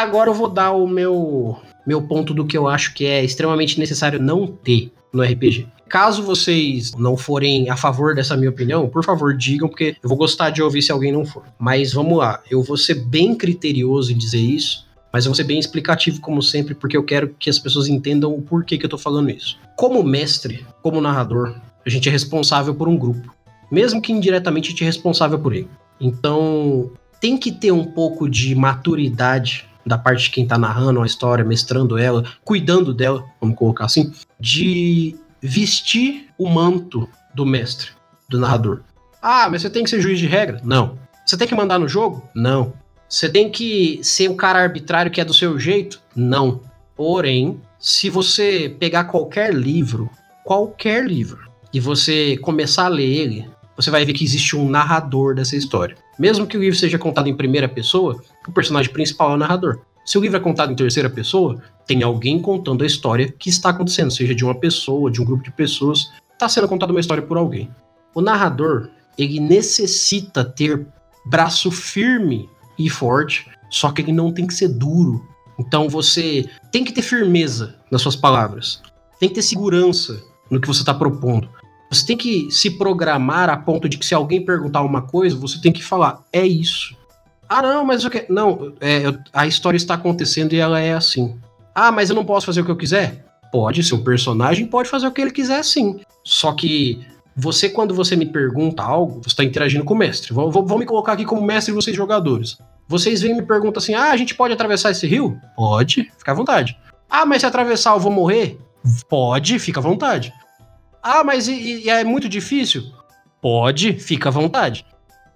Agora eu vou dar o meu, meu ponto do que eu acho que é extremamente necessário não ter no RPG. Caso vocês não forem a favor dessa minha opinião, por favor, digam, porque eu vou gostar de ouvir se alguém não for. Mas vamos lá, eu vou ser bem criterioso em dizer isso, mas eu vou ser bem explicativo, como sempre, porque eu quero que as pessoas entendam o porquê que eu tô falando isso. Como mestre, como narrador, a gente é responsável por um grupo, mesmo que indiretamente a gente é responsável por ele. Então, tem que ter um pouco de maturidade da parte de quem tá narrando a história, mestrando ela, cuidando dela, vamos colocar assim, de vestir o manto do mestre, do narrador. Ah, mas você tem que ser juiz de regra? Não. Você tem que mandar no jogo? Não. Você tem que ser um cara arbitrário que é do seu jeito? Não. Porém, se você pegar qualquer livro, qualquer livro, e você começar a ler ele, você vai ver que existe um narrador dessa história. Mesmo que o livro seja contado em primeira pessoa, o personagem principal é o narrador. Se o livro é contado em terceira pessoa, tem alguém contando a história que está acontecendo, seja de uma pessoa, de um grupo de pessoas, está sendo contada uma história por alguém. O narrador, ele necessita ter braço firme e forte, só que ele não tem que ser duro. Então você tem que ter firmeza nas suas palavras, tem que ter segurança no que você está propondo. Você tem que se programar a ponto de que se alguém perguntar uma coisa, você tem que falar, é isso. Ah, não, mas o que? Não, é, eu- a história está acontecendo e ela é assim. Ah, mas eu não posso fazer o que eu quiser? Pode, seu personagem pode fazer o que ele quiser sim. Só que você, quando você me pergunta algo, você está interagindo com o mestre. Vou, vou- vou me colocar aqui como mestre e vocês jogadores. Vocês vêm e me perguntam assim: ah, a gente pode atravessar esse rio? Pode, fica à vontade. Ah, mas se atravessar eu vou morrer? Pode, fica à vontade. Ah, mas e, e- é muito difícil? Pode, fica à vontade.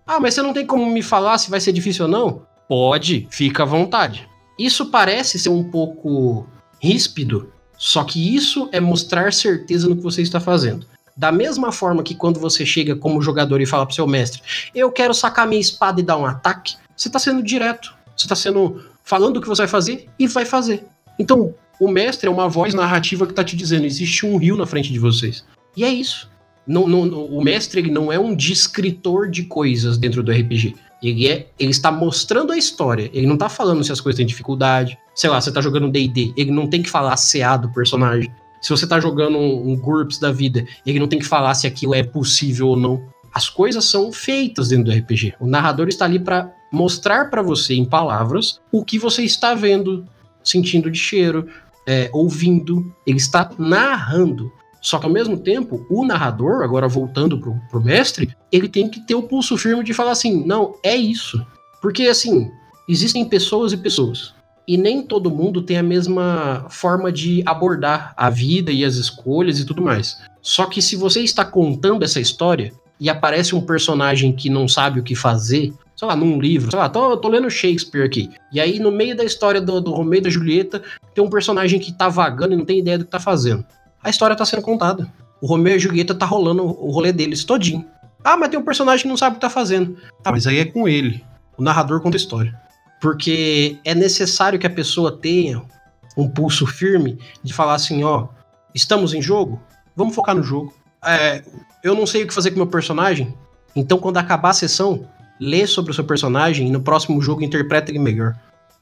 Ah, mas você não tem como me falar se vai ser difícil ou não? Pode, fica à vontade. Isso parece ser um pouco ríspido, só que isso é mostrar certeza no que você está fazendo. Da mesma forma que quando você chega como jogador e fala pro seu mestre, eu quero sacar minha espada e dar um ataque, você tá sendo direto. Você tá sendo falando o que você vai fazer e vai fazer. Então, o mestre é uma voz narrativa que tá te dizendo, existe um rio na frente de vocês. E é isso. O mestre ele não é um descritor de coisas dentro do RPG. Ele, é, ele está mostrando a história. Ele não tá falando se as coisas têm dificuldade. Sei lá, você tá jogando D&D. Ele não tem que falar CA do personagem. Se você tá jogando um, um GURPS da vida, ele não tem que falar se aquilo é possível ou não. As coisas são feitas dentro do RPG. O narrador está ali para mostrar para você em palavras o que você está vendo, sentindo de cheiro, é, ouvindo. Ele está narrando. Só que ao mesmo tempo, o narrador, agora voltando pro, pro mestre, ele tem que ter o pulso firme de falar assim: não, é isso. Porque assim, existem pessoas e pessoas. E nem todo mundo tem a mesma forma de abordar a vida e as escolhas e tudo mais. Só que se você está contando essa história e aparece um personagem que não sabe o que fazer, sei lá, num livro, sei lá, tô, tô lendo Shakespeare aqui. E aí, no meio da história do, do Romeu e da Julieta, tem um personagem que tá vagando e não tem ideia do que tá fazendo. A história tá sendo contada. O Romeu e a Julieta tá rolando o rolê deles todinho. Ah, mas tem um personagem que não sabe o que tá fazendo. Ah, mas aí é com ele. O narrador conta a história. Porque é necessário que a pessoa tenha um pulso firme de falar assim, ó, estamos em jogo? Vamos focar no jogo. É, eu não sei o que fazer com meu personagem, então quando acabar a sessão, lê sobre o seu personagem e no próximo jogo interpreta ele melhor.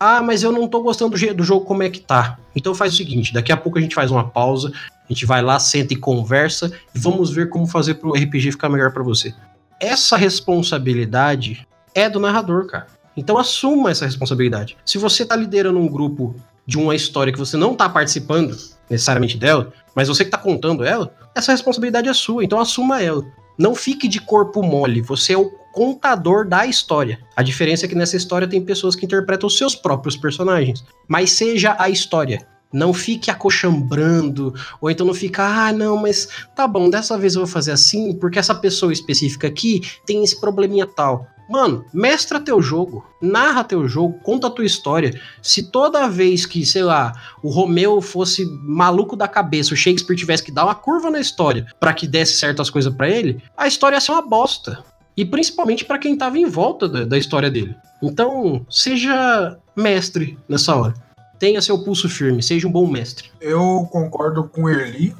Ah, mas eu não tô gostando do, jogo como é que tá. Então faz o seguinte, daqui a pouco a gente faz uma pausa, a gente vai lá, senta e conversa e vamos ver como fazer pro RPG ficar melhor pra você. Essa responsabilidade é do narrador, cara. Então assuma essa responsabilidade. Se você tá liderando um grupo de uma história que você não tá participando necessariamente dela, mas você que tá contando ela, essa responsabilidade é sua, então assuma ela. Não fique de corpo mole, você é o contador da história. A diferença é que nessa história tem pessoas que interpretam os seus próprios personagens, mas seja a história. Não fique acochambrando, ou então não fica, ah, não, mas tá bom, dessa vez eu vou fazer assim, porque essa pessoa específica aqui tem esse probleminha tal. Mano, mestra teu jogo, narra teu jogo, conta tua história. Se toda vez que, sei lá, o Romeu fosse maluco da cabeça, o Shakespeare tivesse que dar uma curva na história para que desse certas coisas para ele, a história ia ser uma bosta. E principalmente para quem tava em volta da, da história dele. Então, seja mestre nessa hora. Tenha seu pulso firme, seja um bom mestre. Eu concordo com o Erli,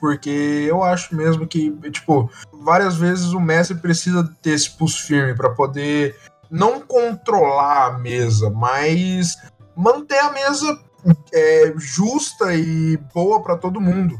porque eu acho mesmo que, tipo, várias vezes o mestre precisa ter esse pulso firme para poder não controlar a mesa, mas manter a mesa é, justa e boa para todo mundo.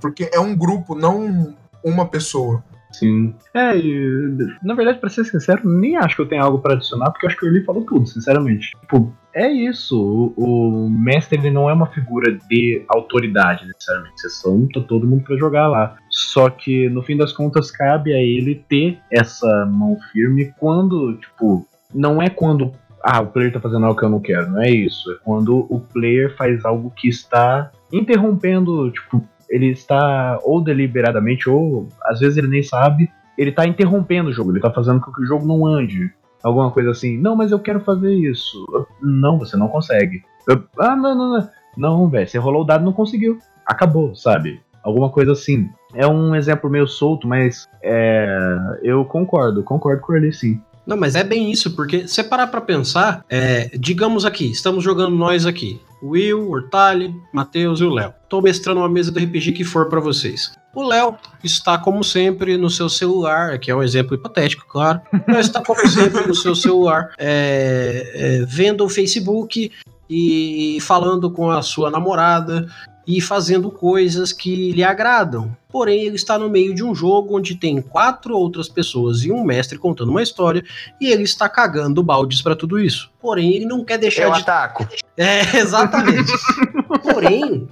Porque é um grupo, não uma pessoa. Sim. É, e, na verdade, pra ser sincero, nem acho que eu tenho algo pra adicionar, porque acho que o Eli falou tudo, sinceramente. Tipo, é isso. O, o mestre ele não é uma figura de autoridade, necessariamente. Vocês são tá todo mundo pra jogar lá. Só que, no fim das contas, cabe a ele ter essa mão firme quando, tipo, não é quando. Ah, o player tá fazendo algo que eu não quero, não é isso. É quando o player faz algo que está interrompendo, tipo, ele está ou deliberadamente, ou às vezes ele nem sabe, ele tá interrompendo o jogo, ele tá fazendo com que o jogo não ande. Alguma coisa assim, não, mas eu quero fazer isso. Não, você não consegue. Ah, não, não, não. Não, velho, você rolou o dado não conseguiu. Acabou, sabe? Alguma coisa assim. É um exemplo meio solto, mas é, eu concordo, concordo com ele sim. Não, mas é bem isso, porque se parar pra pensar, é, digamos aqui, estamos jogando nós aqui. Will, Hortali, Matheus e o Léo. Tô mestrando uma mesa do RPG que for pra vocês. O Léo está, como sempre, no seu celular, que é um exemplo hipotético, claro. Está, como sempre, no seu celular, é, é, vendo o Facebook e falando com a sua namorada e fazendo coisas que lhe agradam. Porém, ele está no meio de um jogo onde tem quatro outras pessoas e um mestre contando uma história e ele está cagando baldes para tudo isso. Porém, ele não quer deixar Eu de ataco. [laughs] é, exatamente. porém,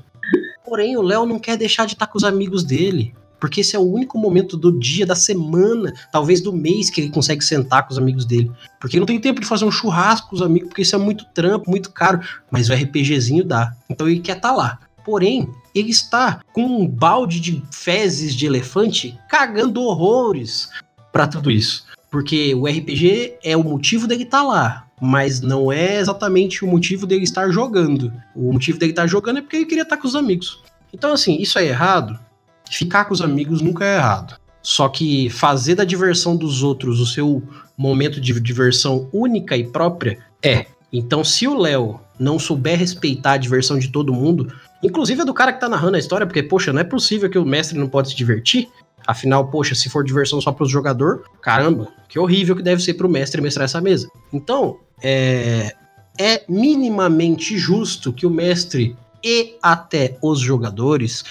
porém, o Léo não quer deixar de estar com os amigos dele. Porque esse é o único momento do dia, da semana, talvez do mês, que ele consegue sentar com os amigos dele. Porque não tem tempo de fazer um churrasco com os amigos, porque isso é muito trampo, muito caro. Mas o RPGzinho dá. Então ele quer estar lá. Porém, ele está com um balde de fezes de elefante cagando horrores para tudo isso. Porque o RPG é o motivo dele estar lá, mas não é exatamente o motivo dele estar jogando. O motivo dele estar jogando é porque ele queria estar com os amigos. Então, assim, isso é errado? ficar com os amigos nunca é errado. Só que fazer da diversão dos outros o seu momento de diversão única e própria é. Então, se o Léo não souber respeitar a diversão de todo mundo, inclusive a do cara que tá narrando a história, porque, poxa, não é possível que o mestre não pode se divertir. Afinal, poxa, se for diversão só para o jogador, caramba, que horrível que deve ser para o mestre mestrar essa mesa. Então, é, é minimamente justo que o mestre e até os jogadores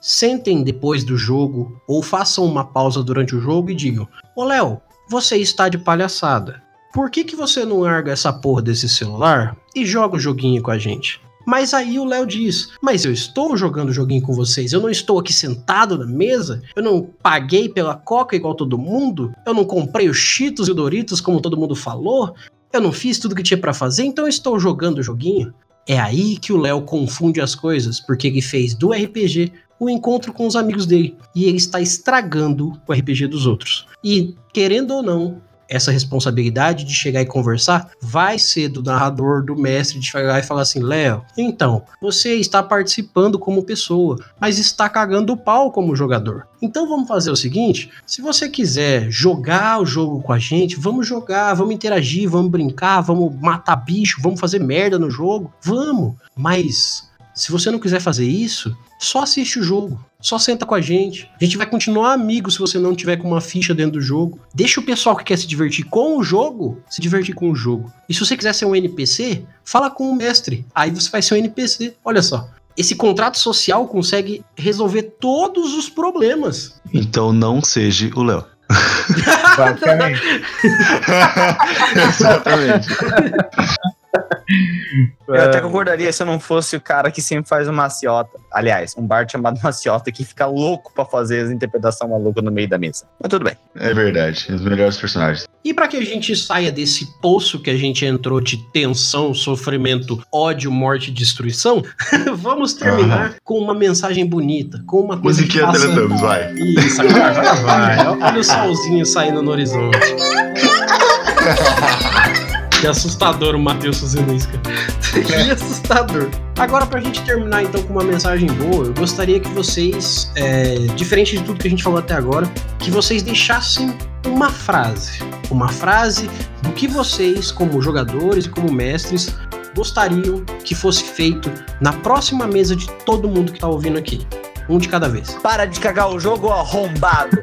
sentem depois do jogo ou façam uma pausa durante o jogo e digam: Ô Léo, você está de palhaçada. Por que, que você não larga essa porra desse celular e joga o joguinho com a gente? Mas aí o Léo diz: Mas eu estou jogando o joguinho com vocês, eu não estou aqui sentado na mesa, eu não paguei pela coca igual todo mundo, eu não comprei os Cheetos e o Doritos como todo mundo falou, eu não fiz tudo que tinha para fazer, então eu estou jogando o joguinho. É aí que o Léo confunde as coisas, porque ele fez do RPG o encontro com os amigos dele. E ele está estragando o RPG dos outros. E, querendo ou não, essa responsabilidade de chegar e conversar vai ser do narrador, do mestre, de chegar e falar assim: Léo, então, você está participando como pessoa, mas está cagando o pau como jogador. Então vamos fazer o seguinte: se você quiser jogar o jogo com a gente, vamos jogar, vamos interagir, vamos brincar, vamos matar bicho, vamos fazer merda no jogo, vamos. Mas se você não quiser fazer isso, só assiste o jogo. Só senta com a gente. A gente vai continuar amigo se você não tiver com uma ficha dentro do jogo. Deixa o pessoal que quer se divertir com o jogo se divertir com o jogo. E se você quiser ser um NPC, fala com o mestre. Aí você vai ser um NPC. Olha só. Esse contrato social consegue resolver todos os problemas. Então não seja o Léo. [laughs] Basicamente. [laughs] Exatamente. [laughs] Eu até concordaria se eu não fosse o cara que sempre faz o maciota. Aliás, um Bart chamado maciota que fica louco pra fazer as interpretações malucas no meio da mesa. Mas tudo bem. É verdade. Os melhores personagens. E para que a gente saia desse poço que a gente entrou de tensão, sofrimento, ódio, morte e destruição, [laughs] vamos terminar com uma mensagem bonita, com uma coisa Musiquinha que faça... Teletubbies, vai. Isso, agora [laughs] vai. Olha o solzinho saindo no horizonte. [laughs] Que assustador o Matheus fazendo isso, cara. Que assustador. Agora, pra gente terminar então com uma mensagem boa, eu gostaria que vocês, é, diferente de tudo que a gente falou até agora, que vocês deixassem uma frase. Uma frase do que vocês, como jogadores e como mestres, gostariam que fosse feito na próxima mesa de todo mundo que tá ouvindo aqui. Um de cada vez. Para de cagar o jogo, ó, arrombado. [laughs]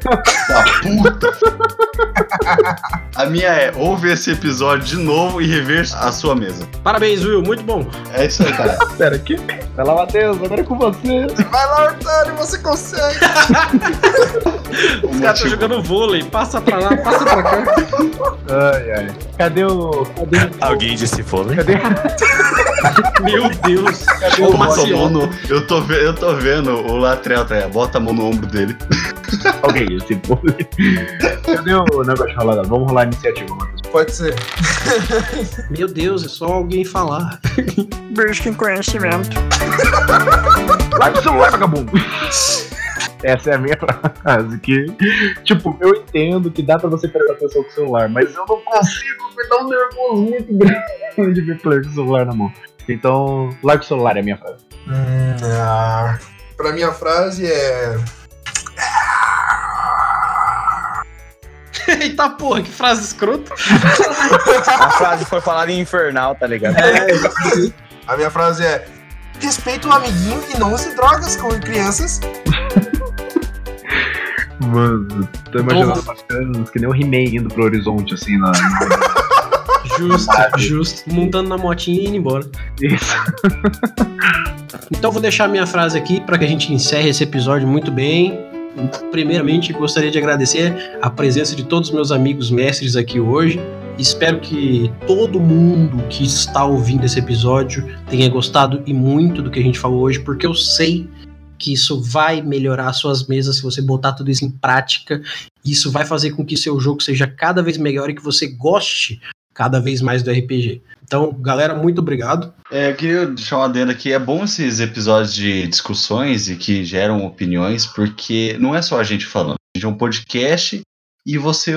Da puta. A minha é ouve esse episódio de novo e rever a sua mesa. Parabéns, Will, muito bom. É isso aí, cara. [laughs] Pera aqui. Vai lá, Matheus, agora é com você. Vai lá, Artário, você consegue. [laughs] Os caras estão jogando vôlei, passa pra lá, passa pra cá. Ai, ai. Cadê o. Cadê o. Alguém disse fôlei? Cadê? Meu Deus. Cadê Ô, o no- eu, tô eu tô vendo o Aí, bota a mão no ombro dele. Alguém disse fôlei. Cadê o negócio de rolar? Vamos rolar a iniciativa, Matheus. Pode ser. [laughs] Meu Deus, é só alguém falar. Busquem conhecimento. Larga o celular, vagabundo! Essa é a minha frase. Que, tipo, eu entendo que dá pra você prestar atenção com o celular, mas eu não consigo, me dá um nervoso muito grande de ver player com o celular na mão. Então, larga o celular é a minha frase. Hum, ah, pra minha frase é. [laughs] Eita porra, que frase escrota. A frase foi falada em infernal, tá ligado? A minha frase é. Respeita o amiguinho e não use drogas com crianças. Mano, tô imaginando bacanas que nem o He-Man indo pro horizonte, assim, na. Justo, [laughs] justo. Montando na motinha e indo embora. Isso. Então vou deixar minha frase aqui para que a gente encerre esse episódio muito bem. Primeiramente, gostaria de agradecer a presença de todos os meus amigos mestres aqui hoje. Espero que todo mundo que está ouvindo esse episódio tenha gostado e muito do que a gente falou hoje, porque eu sei que isso vai melhorar suas mesas se você botar tudo isso em prática. Isso vai fazer com que seu jogo seja cada vez melhor e que você goste cada vez mais do RPG. Então, galera, muito obrigado. É, eu queria deixar uma adenda aqui. É bom esses episódios de discussões e que geram opiniões, porque não é só a gente falando. A gente é um podcast e você,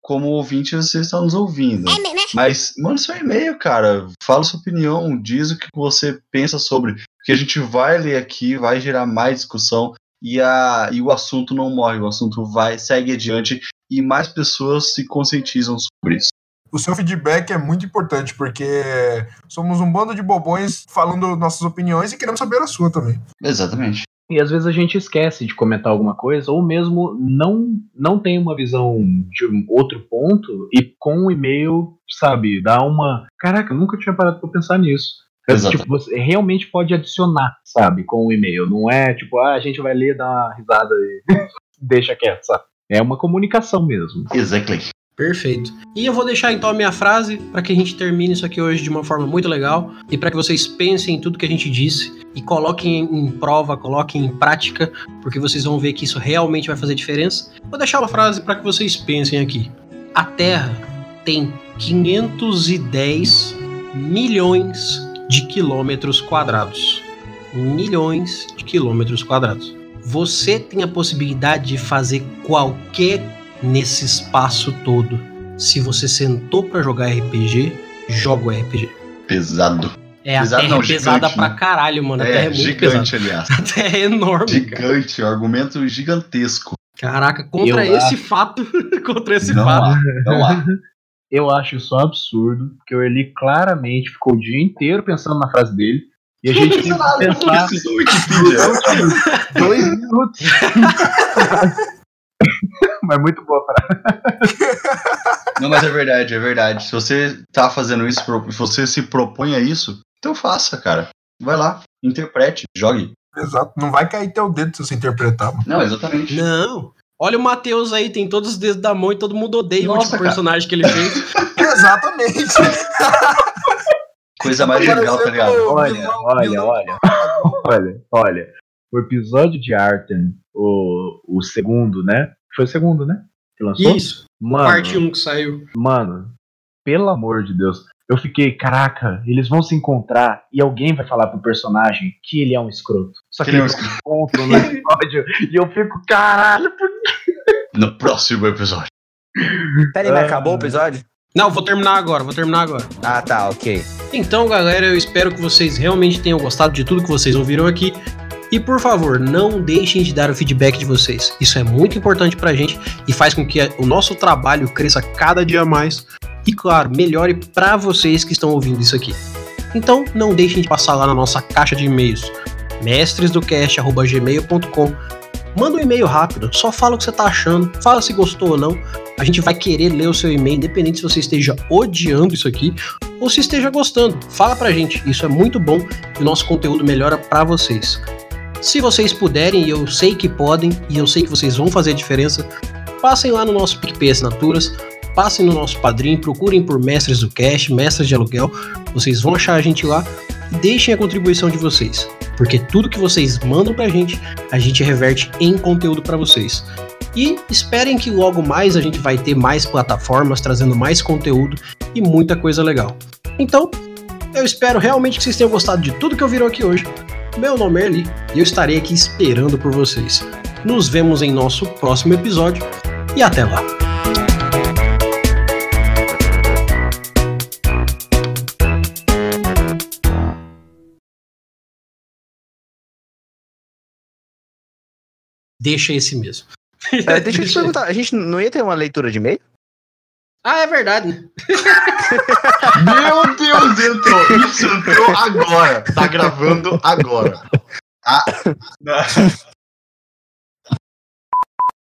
como ouvinte, você está nos ouvindo. Mas manda seu e-mail, cara. Fala sua opinião, diz o que você pensa sobre. Porque a gente vai ler aqui, vai gerar mais discussão. e, a, e o assunto não morre, o assunto vai, segue adiante e mais pessoas se conscientizam sobre isso. O seu feedback é muito importante, porque somos um bando de bobões falando nossas opiniões e queremos saber a sua também. Exatamente. E às vezes a gente esquece de comentar alguma coisa, ou mesmo não, não tem uma visão de um outro ponto, e com o e-mail, sabe, dá uma. Caraca, eu nunca tinha parado pra pensar nisso. É, Exato. tipo, você realmente pode adicionar, sabe, com o e-mail. Não é tipo, ah, a gente vai ler, dá uma risada e [laughs] deixa quieto, sabe? É uma comunicação mesmo. Exactly. Perfeito. E eu vou deixar então a minha frase para que a gente termine isso aqui hoje de uma forma muito legal e para que vocês pensem em tudo que a gente disse e coloquem em prova, coloquem em prática, porque vocês vão ver que isso realmente vai fazer diferença. Vou deixar uma frase para que vocês pensem aqui. A Terra tem 510 milhões de quilômetros quadrados. Milhões de quilômetros quadrados. Você tem a possibilidade de fazer qualquer nesse espaço todo. Se você sentou pra jogar RPG, joga o RPG. Pesado. É, a Pesado terra não, é pesada gigante, pra né? caralho, mano. A terra é É, muito gigante, pesada. aliás. [laughs] A terra é enorme, cara. Gigante, um argumento gigantesco. Caraca, contra Eu esse fato, [laughs] contra esse Não fato. há, não há. [laughs] Eu acho isso um absurdo, porque o Eli claramente ficou o dia inteiro pensando na frase dele. E a gente tem que pensar dois minutos. [laughs] Mas muito boa frase. Não, mas é verdade, é verdade. Se você tá fazendo isso, se você se propõe a isso, então faça, cara. Vai lá, interprete, jogue. Exato. Não vai cair teu dedo se você interpretar, mano. Não, exatamente. Não. Olha o Matheus aí, tem todos os dedos da mão e todo mundo odeia o Nossa, último cara. personagem que ele fez. [laughs] Exatamente. Coisa mais legal, tá ligado? Olha, olha, olha. Olha, olha. O episódio de Arten, o, o segundo, né? Foi o segundo, né? Que lançou? Isso, Mano, parte 1 que saiu. mano, pelo amor de Deus. Eu fiquei, caraca, eles vão se encontrar e alguém vai falar pro personagem que ele é um escroto. Só que Que ele é um [laughs] eles se encontram no episódio e eu fico, caralho, por No próximo episódio. Peraí, mas Ah. acabou o episódio? Não, vou terminar agora, vou terminar agora. Ah, tá, ok. Então, galera, eu espero que vocês realmente tenham gostado de tudo que vocês ouviram aqui. E por favor, não deixem de dar o feedback de vocês. Isso é muito importante pra gente e faz com que o nosso trabalho cresça cada dia mais. E claro, melhore pra vocês que estão ouvindo isso aqui. Então, não deixem de passar lá na nossa caixa de e-mails, mestresdocast@gmail.com. Manda um e-mail rápido, só fala o que você tá achando, fala se gostou ou não. A gente vai querer ler o seu e-mail, independente se você esteja odiando isso aqui ou se esteja gostando. Fala pra gente, isso é muito bom e o nosso conteúdo melhora pra vocês. Se vocês puderem, e eu sei que podem, e eu sei que vocês vão fazer a diferença, passem lá no nosso PicPay Assinaturas, passem no nosso padrinho, procurem por Mestres do Cash, Mestres de Aluguel, vocês vão achar a gente lá e deixem a contribuição de vocês, porque tudo que vocês mandam pra gente, a gente reverte em conteúdo pra vocês. E esperem que logo mais a gente vai ter mais plataformas trazendo mais conteúdo e muita coisa legal. Então, eu espero realmente que vocês tenham gostado de tudo que ouviram aqui hoje. Meu nome é Eli e eu estarei aqui esperando por vocês. Nos vemos em nosso próximo episódio e até lá. Deixa esse mesmo. É, deixa eu te perguntar, a gente não ia ter uma leitura de e-mail? Ah, é verdade. né? Meu Deus, entrou! Isso entrou agora! Tá gravando agora. Ah,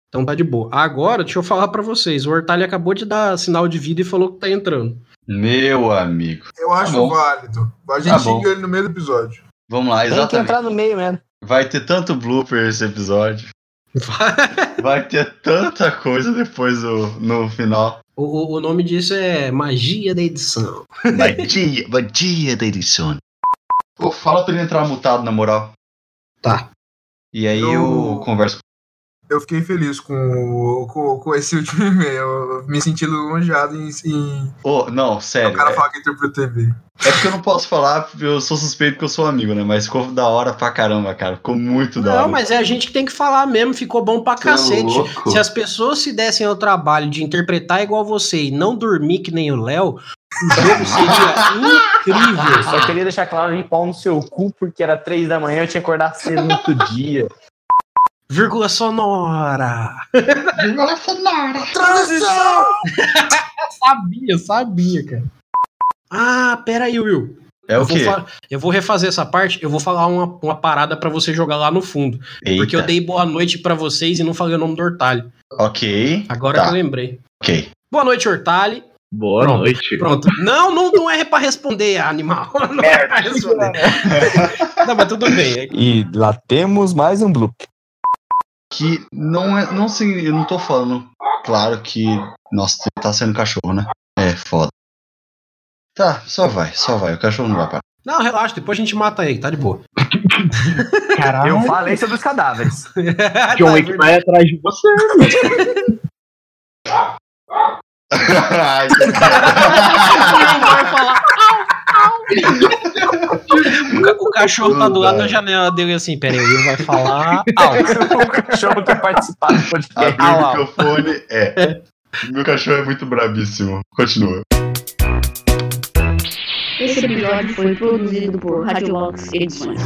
Então tá de boa. Agora, deixa eu falar pra vocês. O Hortali acabou de dar sinal de vida e falou que tá entrando. meu amigo. Eu acho bom. válido. A gente Tá bom. xinga ele no meio do episódio. Vamos lá, Tem que exatamente. entrar no meio mesmo. Vai ter tanto blooper esse episódio. [laughs] Vai ter tanta coisa depois do, no final. O, o- nome disso é Magia da Edição. Magia, [laughs] magia da edição. Pô, fala pra ele entrar mutado, na moral. Tá. E aí eu, Eu- converso Eu fiquei feliz com, o- com, com esse [laughs] último e-mail. Eu me senti elogiado em, em Ô, não, o sério. cara É, falar que interpretou TV. é porque eu não posso falar, porque eu sou suspeito que eu sou amigo, né? Mas ficou da hora pra caramba, cara. Ficou muito da hora. Não, mas é a gente que tem que falar mesmo. Ficou bom pra cacete. louco. Se as pessoas se dessem ao trabalho de interpretar igual você e não dormir que nem o Léo, o jogo seria incrível. Só queria deixar claro de pau no seu cu, porque era três da manhã, eu tinha que acordar cedo no outro dia. Vírgula sonora. Vírgula sonora. Transição! Sabia, sabia, cara. Ah, pera aí, Will. É eu, o vou quê? fa- eu vou refazer essa parte, eu vou falar uma, uma parada pra você jogar lá no fundo. Porque eu Eita. dei boa noite pra vocês e não falei o nome do Hortalho. Ok. Agora Tá. que eu lembrei. Ok. Boa noite, Hortalho. Boa Pronto, noite. Pronto. Não, não, não é pra responder, animal. [laughs] Não é pra responder. [laughs] Não, mas tudo bem. E lá temos mais um bloop. Que não é. Não sei, eu não tô falando. Claro que. Nossa, tá sendo cachorro, né? É foda. Tá, só vai, só vai. O cachorro não vai parar. Não, relaxa, depois a gente mata ele, tá de boa. Caralho. Eu falei sobre os cadáveres. John [laughs] Tá, é Wick verdade. vai atrás de você. [laughs] Ai, [laughs] vai falar. O [laughs] ca- O cachorro tá do lado da janela dele assim, pera aí, o Will vai falar alto. [laughs] o cachorro quer participar do podcast. Abrir Ah, o microfone é. Meu cachorro é muito brabíssimo. Continua. Esse episódio foi produzido por Radiolox Edições.